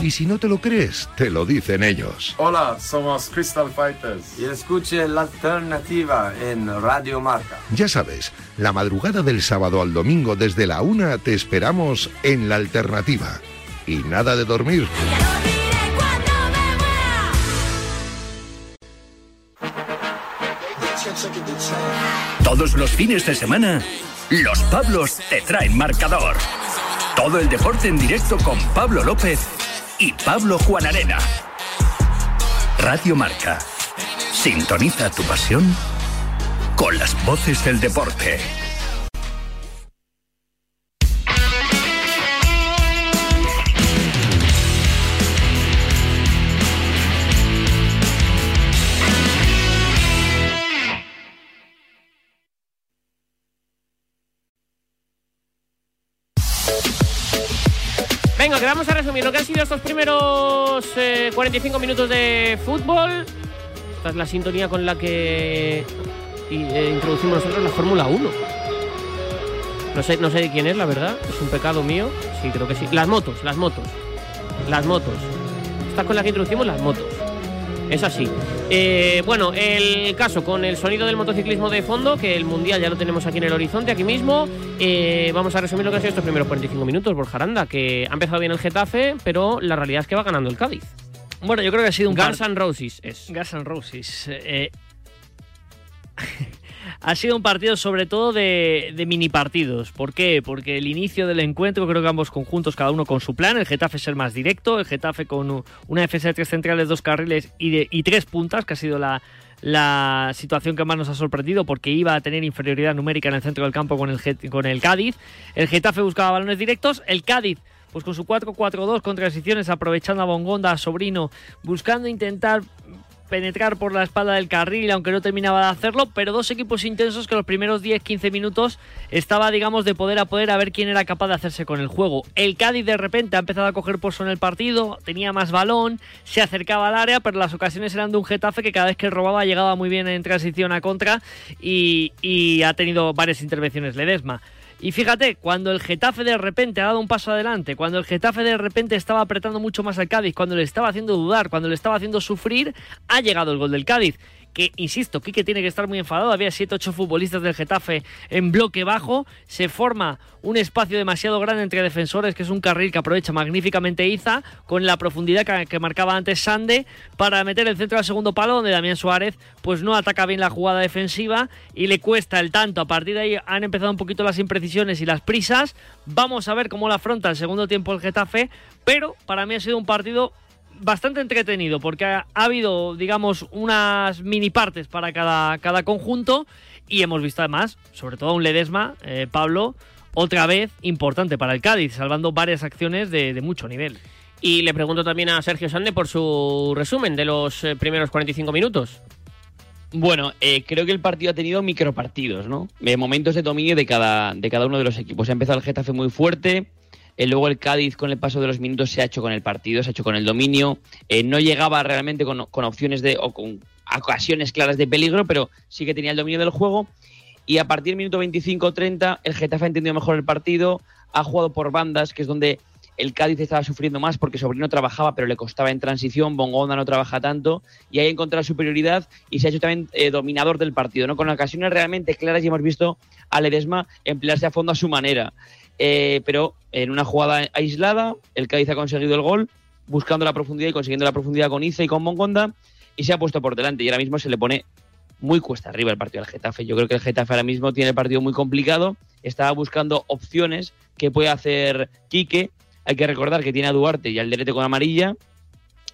Y si no te lo crees, te lo dicen ellos. Hola, somos Crystal Fighters. Y escuche la alternativa en Radio Marca. Ya sabes, la madrugada del sábado al domingo desde la una te esperamos en La Alternativa. Y nada de dormir. Todos los fines de semana, los Pablos te traen marcador. Todo el deporte en directo con Pablo López y Pablo Juan Arena. Radio Marca. Sintoniza tu pasión con las voces del deporte. Vamos a resumir lo que han sido estos primeros eh, 45 minutos de fútbol. Esta es la sintonía con la que eh, introducimos nosotros la Fórmula 1. No sé, no sé de quién es, la verdad. Es un pecado mío. Sí, creo que sí. Las motos, las motos. Las motos. Esta con la que introducimos las motos. Es así. Eh, bueno, el caso con el sonido del motociclismo de fondo, que el mundial ya lo tenemos aquí en el horizonte, aquí mismo. Eh, vamos a resumir lo que han sido estos primeros 45 minutos, Borja Aranda, que ha empezado bien el Getafe, pero la realidad es que va ganando el Cádiz. Bueno, yo creo que ha sido un Guns par- N' Roses es. Guns N' Roses. Eh, ha sido un partido sobre todo de, mini partidos. ¿Por qué? Porque el inicio del encuentro, creo que ambos conjuntos, cada uno con su plan. El Getafe es el más directo, el Getafe con una defensa de tres centrales, dos carriles y, tres puntas, que ha sido la, situación que más nos ha sorprendido porque iba a tener inferioridad numérica en el centro del campo con el, con el Cádiz. El Getafe buscaba balones directos, el Cádiz pues con su 4-4-2 con transiciones aprovechando a Bongonda, a Sobrino, buscando intentar penetrar por la espalda del carril, aunque no terminaba de hacerlo, pero dos equipos intensos que los primeros 10-15 minutos estaba, digamos, de poder a poder a ver quién era capaz de hacerse con el juego. El Cádiz de repente ha empezado a coger pozo en el partido, tenía más balón, se acercaba al área, pero las ocasiones eran de un Getafe que cada vez que robaba llegaba muy bien en transición a contra y, y ha tenido varias intervenciones Ledesma. Y fíjate, cuando el Getafe de repente ha dado un paso adelante, cuando el Getafe de repente estaba apretando mucho más al Cádiz, cuando le estaba haciendo dudar, cuando le estaba haciendo sufrir, ha llegado el gol del Cádiz. Que, insisto, Quique tiene que estar muy enfadado. Había 7-8 futbolistas del Getafe en bloque bajo. Se forma un espacio demasiado grande entre defensores, que es un carril que aprovecha magníficamente Iza, con la profundidad que, marcaba antes Sande, para meter el centro al segundo palo, donde Damián Suárez pues no ataca bien la jugada defensiva y le cuesta el tanto. A partir de ahí han empezado un poquito las imprecisiones y las prisas. Vamos a ver cómo la afronta el segundo tiempo el Getafe, pero para mí ha sido un partido bastante entretenido porque ha, ha habido, digamos, unas mini partes para cada, cada conjunto y hemos visto además, sobre todo un Ledesma, eh, Pablo, otra vez importante para el Cádiz, salvando varias acciones de, de mucho nivel. Y le pregunto también a Sergio Sande por su resumen de los eh, primeros 45 minutos. Bueno, eh, creo que el partido ha tenido micropartidos, ¿no? Eh, momentos de dominio de cada, de cada uno de los equipos. Ha empezado el Getafe muy fuerte, eh, luego el Cádiz con el paso de los minutos se ha hecho con el partido, se ha hecho con el dominio. Eh, no llegaba realmente con, opciones de, o con ocasiones claras de peligro, pero sí que tenía el dominio del juego. Y a partir del minuto 25-30 el Getafe ha entendido mejor el partido, ha jugado por bandas, que es donde el Cádiz estaba sufriendo más porque Sobrino trabajaba, pero le costaba en transición, Bongonda no trabaja tanto, y ahí ha encontrado superioridad y se ha hecho también eh, dominador del partido, ¿no? Con ocasiones realmente claras y hemos visto a Ledesma emplearse a fondo a su manera. Eh, pero en una jugada aislada, el Cádiz ha conseguido el gol, buscando la profundidad y consiguiendo la profundidad con Iza y con Bongonda, y se ha puesto por delante, y ahora mismo se le pone muy cuesta arriba el partido al Getafe. Yo creo que el Getafe ahora mismo tiene el partido muy complicado, está buscando opciones que puede hacer Quique, hay que recordar que tiene a Duarte y al Derete con amarilla,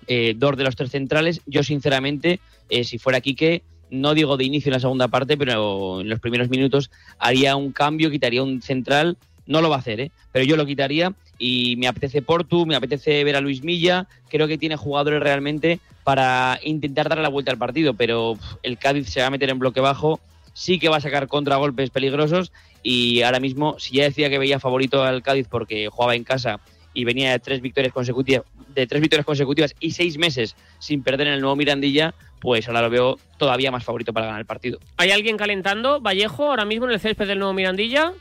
eh, dos de los tres centrales. Yo, sinceramente, eh, si fuera Quique, no digo de inicio en la segunda parte, pero en los primeros minutos haría un cambio, quitaría un central. No lo va a hacer, ¿eh? pero yo lo quitaría y me apetece Portu, me apetece ver a Luis Milla. Creo que tiene jugadores realmente para intentar darle la vuelta al partido, pero el Cádiz se va a meter en bloque bajo. Sí que va a sacar contragolpes peligrosos y ahora mismo, si ya decía que veía favorito al Cádiz porque jugaba en casa y venía de tres victorias consecutivas, de tres victorias consecutivas y seis meses sin perder en el nuevo Mirandilla, pues ahora lo veo todavía más favorito para ganar el partido. ¿Hay alguien calentando, Vallejo, ahora mismo en el césped del nuevo Mirandilla?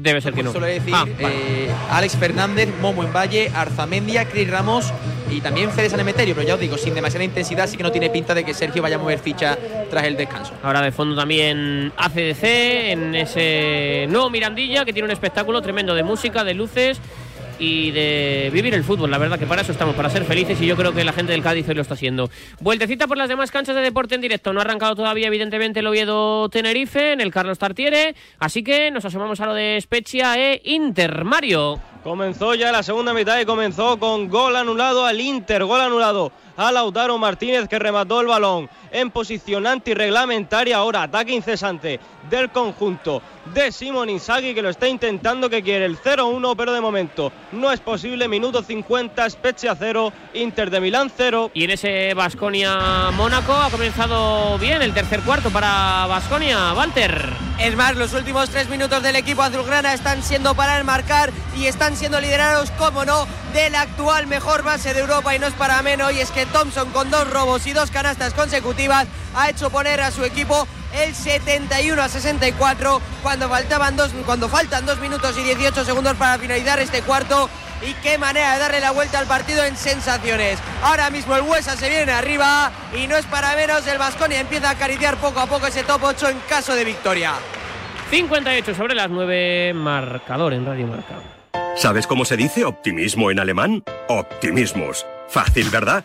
Debe ser que no. Suele decir Ah, vale. eh, Alex Fernández, Momo en Valle, Arzamendia, Cris Ramos y también Fede Sanemeterio, pero ya os digo, sin demasiada intensidad, sí que no tiene pinta de que Sergio vaya a mover ficha tras el descanso. Ahora de fondo también ACDC en ese nuevo Mirandilla que tiene un espectáculo tremendo de música, de luces y de vivir el fútbol. La verdad que para eso estamos, para ser felices y yo creo que la gente del Cádiz hoy lo está haciendo. Vueltecita por las demás canchas de deporte en directo. No ha arrancado todavía evidentemente el Oviedo Tenerife en el Carlos Tartiere, así que nos asomamos a lo de Spezia e Inter. Mario. Comenzó ya la segunda mitad y comenzó con gol anulado al Inter, gol anulado a Lautaro Martínez que remató el balón en posición antirreglamentaria. Ahora ataque incesante del conjunto de Simon Inzaghi que lo está intentando, que quiere el 0-1, pero de momento no es posible. Minuto 50, Spezia 0, Inter de Milán 0. Y en ese Basconia-Mónaco ha comenzado bien el tercer cuarto para Basconia. Walter. Es más, los últimos tres minutos del equipo azulgrana están siendo para enmarcar y están siendo liderados, como no, del actual mejor base de Europa y no es para menos. Y es que Thompson con dos robos y dos canastas consecutivas ha hecho poner a su equipo el 71 a 64 cuando faltaban dos cuando faltan dos minutos y 18 segundos para finalizar este cuarto y qué manera de darle la vuelta al partido en sensaciones. Ahora mismo el Huesa se viene arriba y no es para menos, el Vasconia empieza a acariciar poco a poco ese top 8 en caso de victoria. 58 sobre las 9, marcador en Radio Marca. ¿Sabes cómo se dice optimismo en alemán? Optimismos. Fácil, ¿verdad?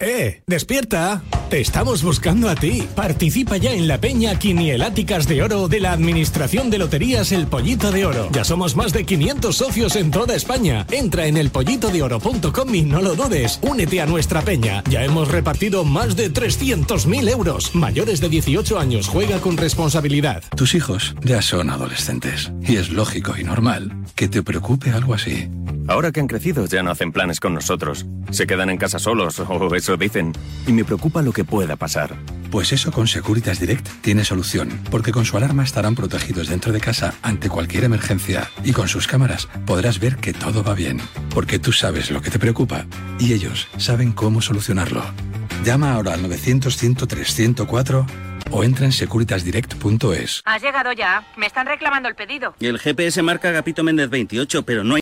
¡Eh! ¡Despierta! Te estamos buscando a ti. Participa ya en la Peña Quinieláticas de Oro de la Administración de Loterías El Pollito de Oro. Ya somos más de 500 socios en toda España. Entra en elpollitodeoro.com y no lo dudes. Únete a nuestra peña. Ya hemos repartido más de 300.000 euros. Mayores de 18 años. Juega con responsabilidad. Tus hijos ya son adolescentes y es lógico y normal que te preocupe algo así. Ahora que han crecido ya no hacen planes con nosotros. Se quedan en casa solos, o eso dicen. Y me preocupa lo que pueda pasar. Pues eso con Securitas Direct tiene solución, porque con su alarma estarán protegidos dentro de casa ante cualquier emergencia y con sus cámaras podrás ver que todo va bien, porque tú sabes lo que te preocupa y ellos saben cómo solucionarlo. Llama ahora al 900-103-104 o entra en securitasdirect.es. Has llegado ya. Me están reclamando el pedido. El GPS marca Agapito Méndez 28, pero no hay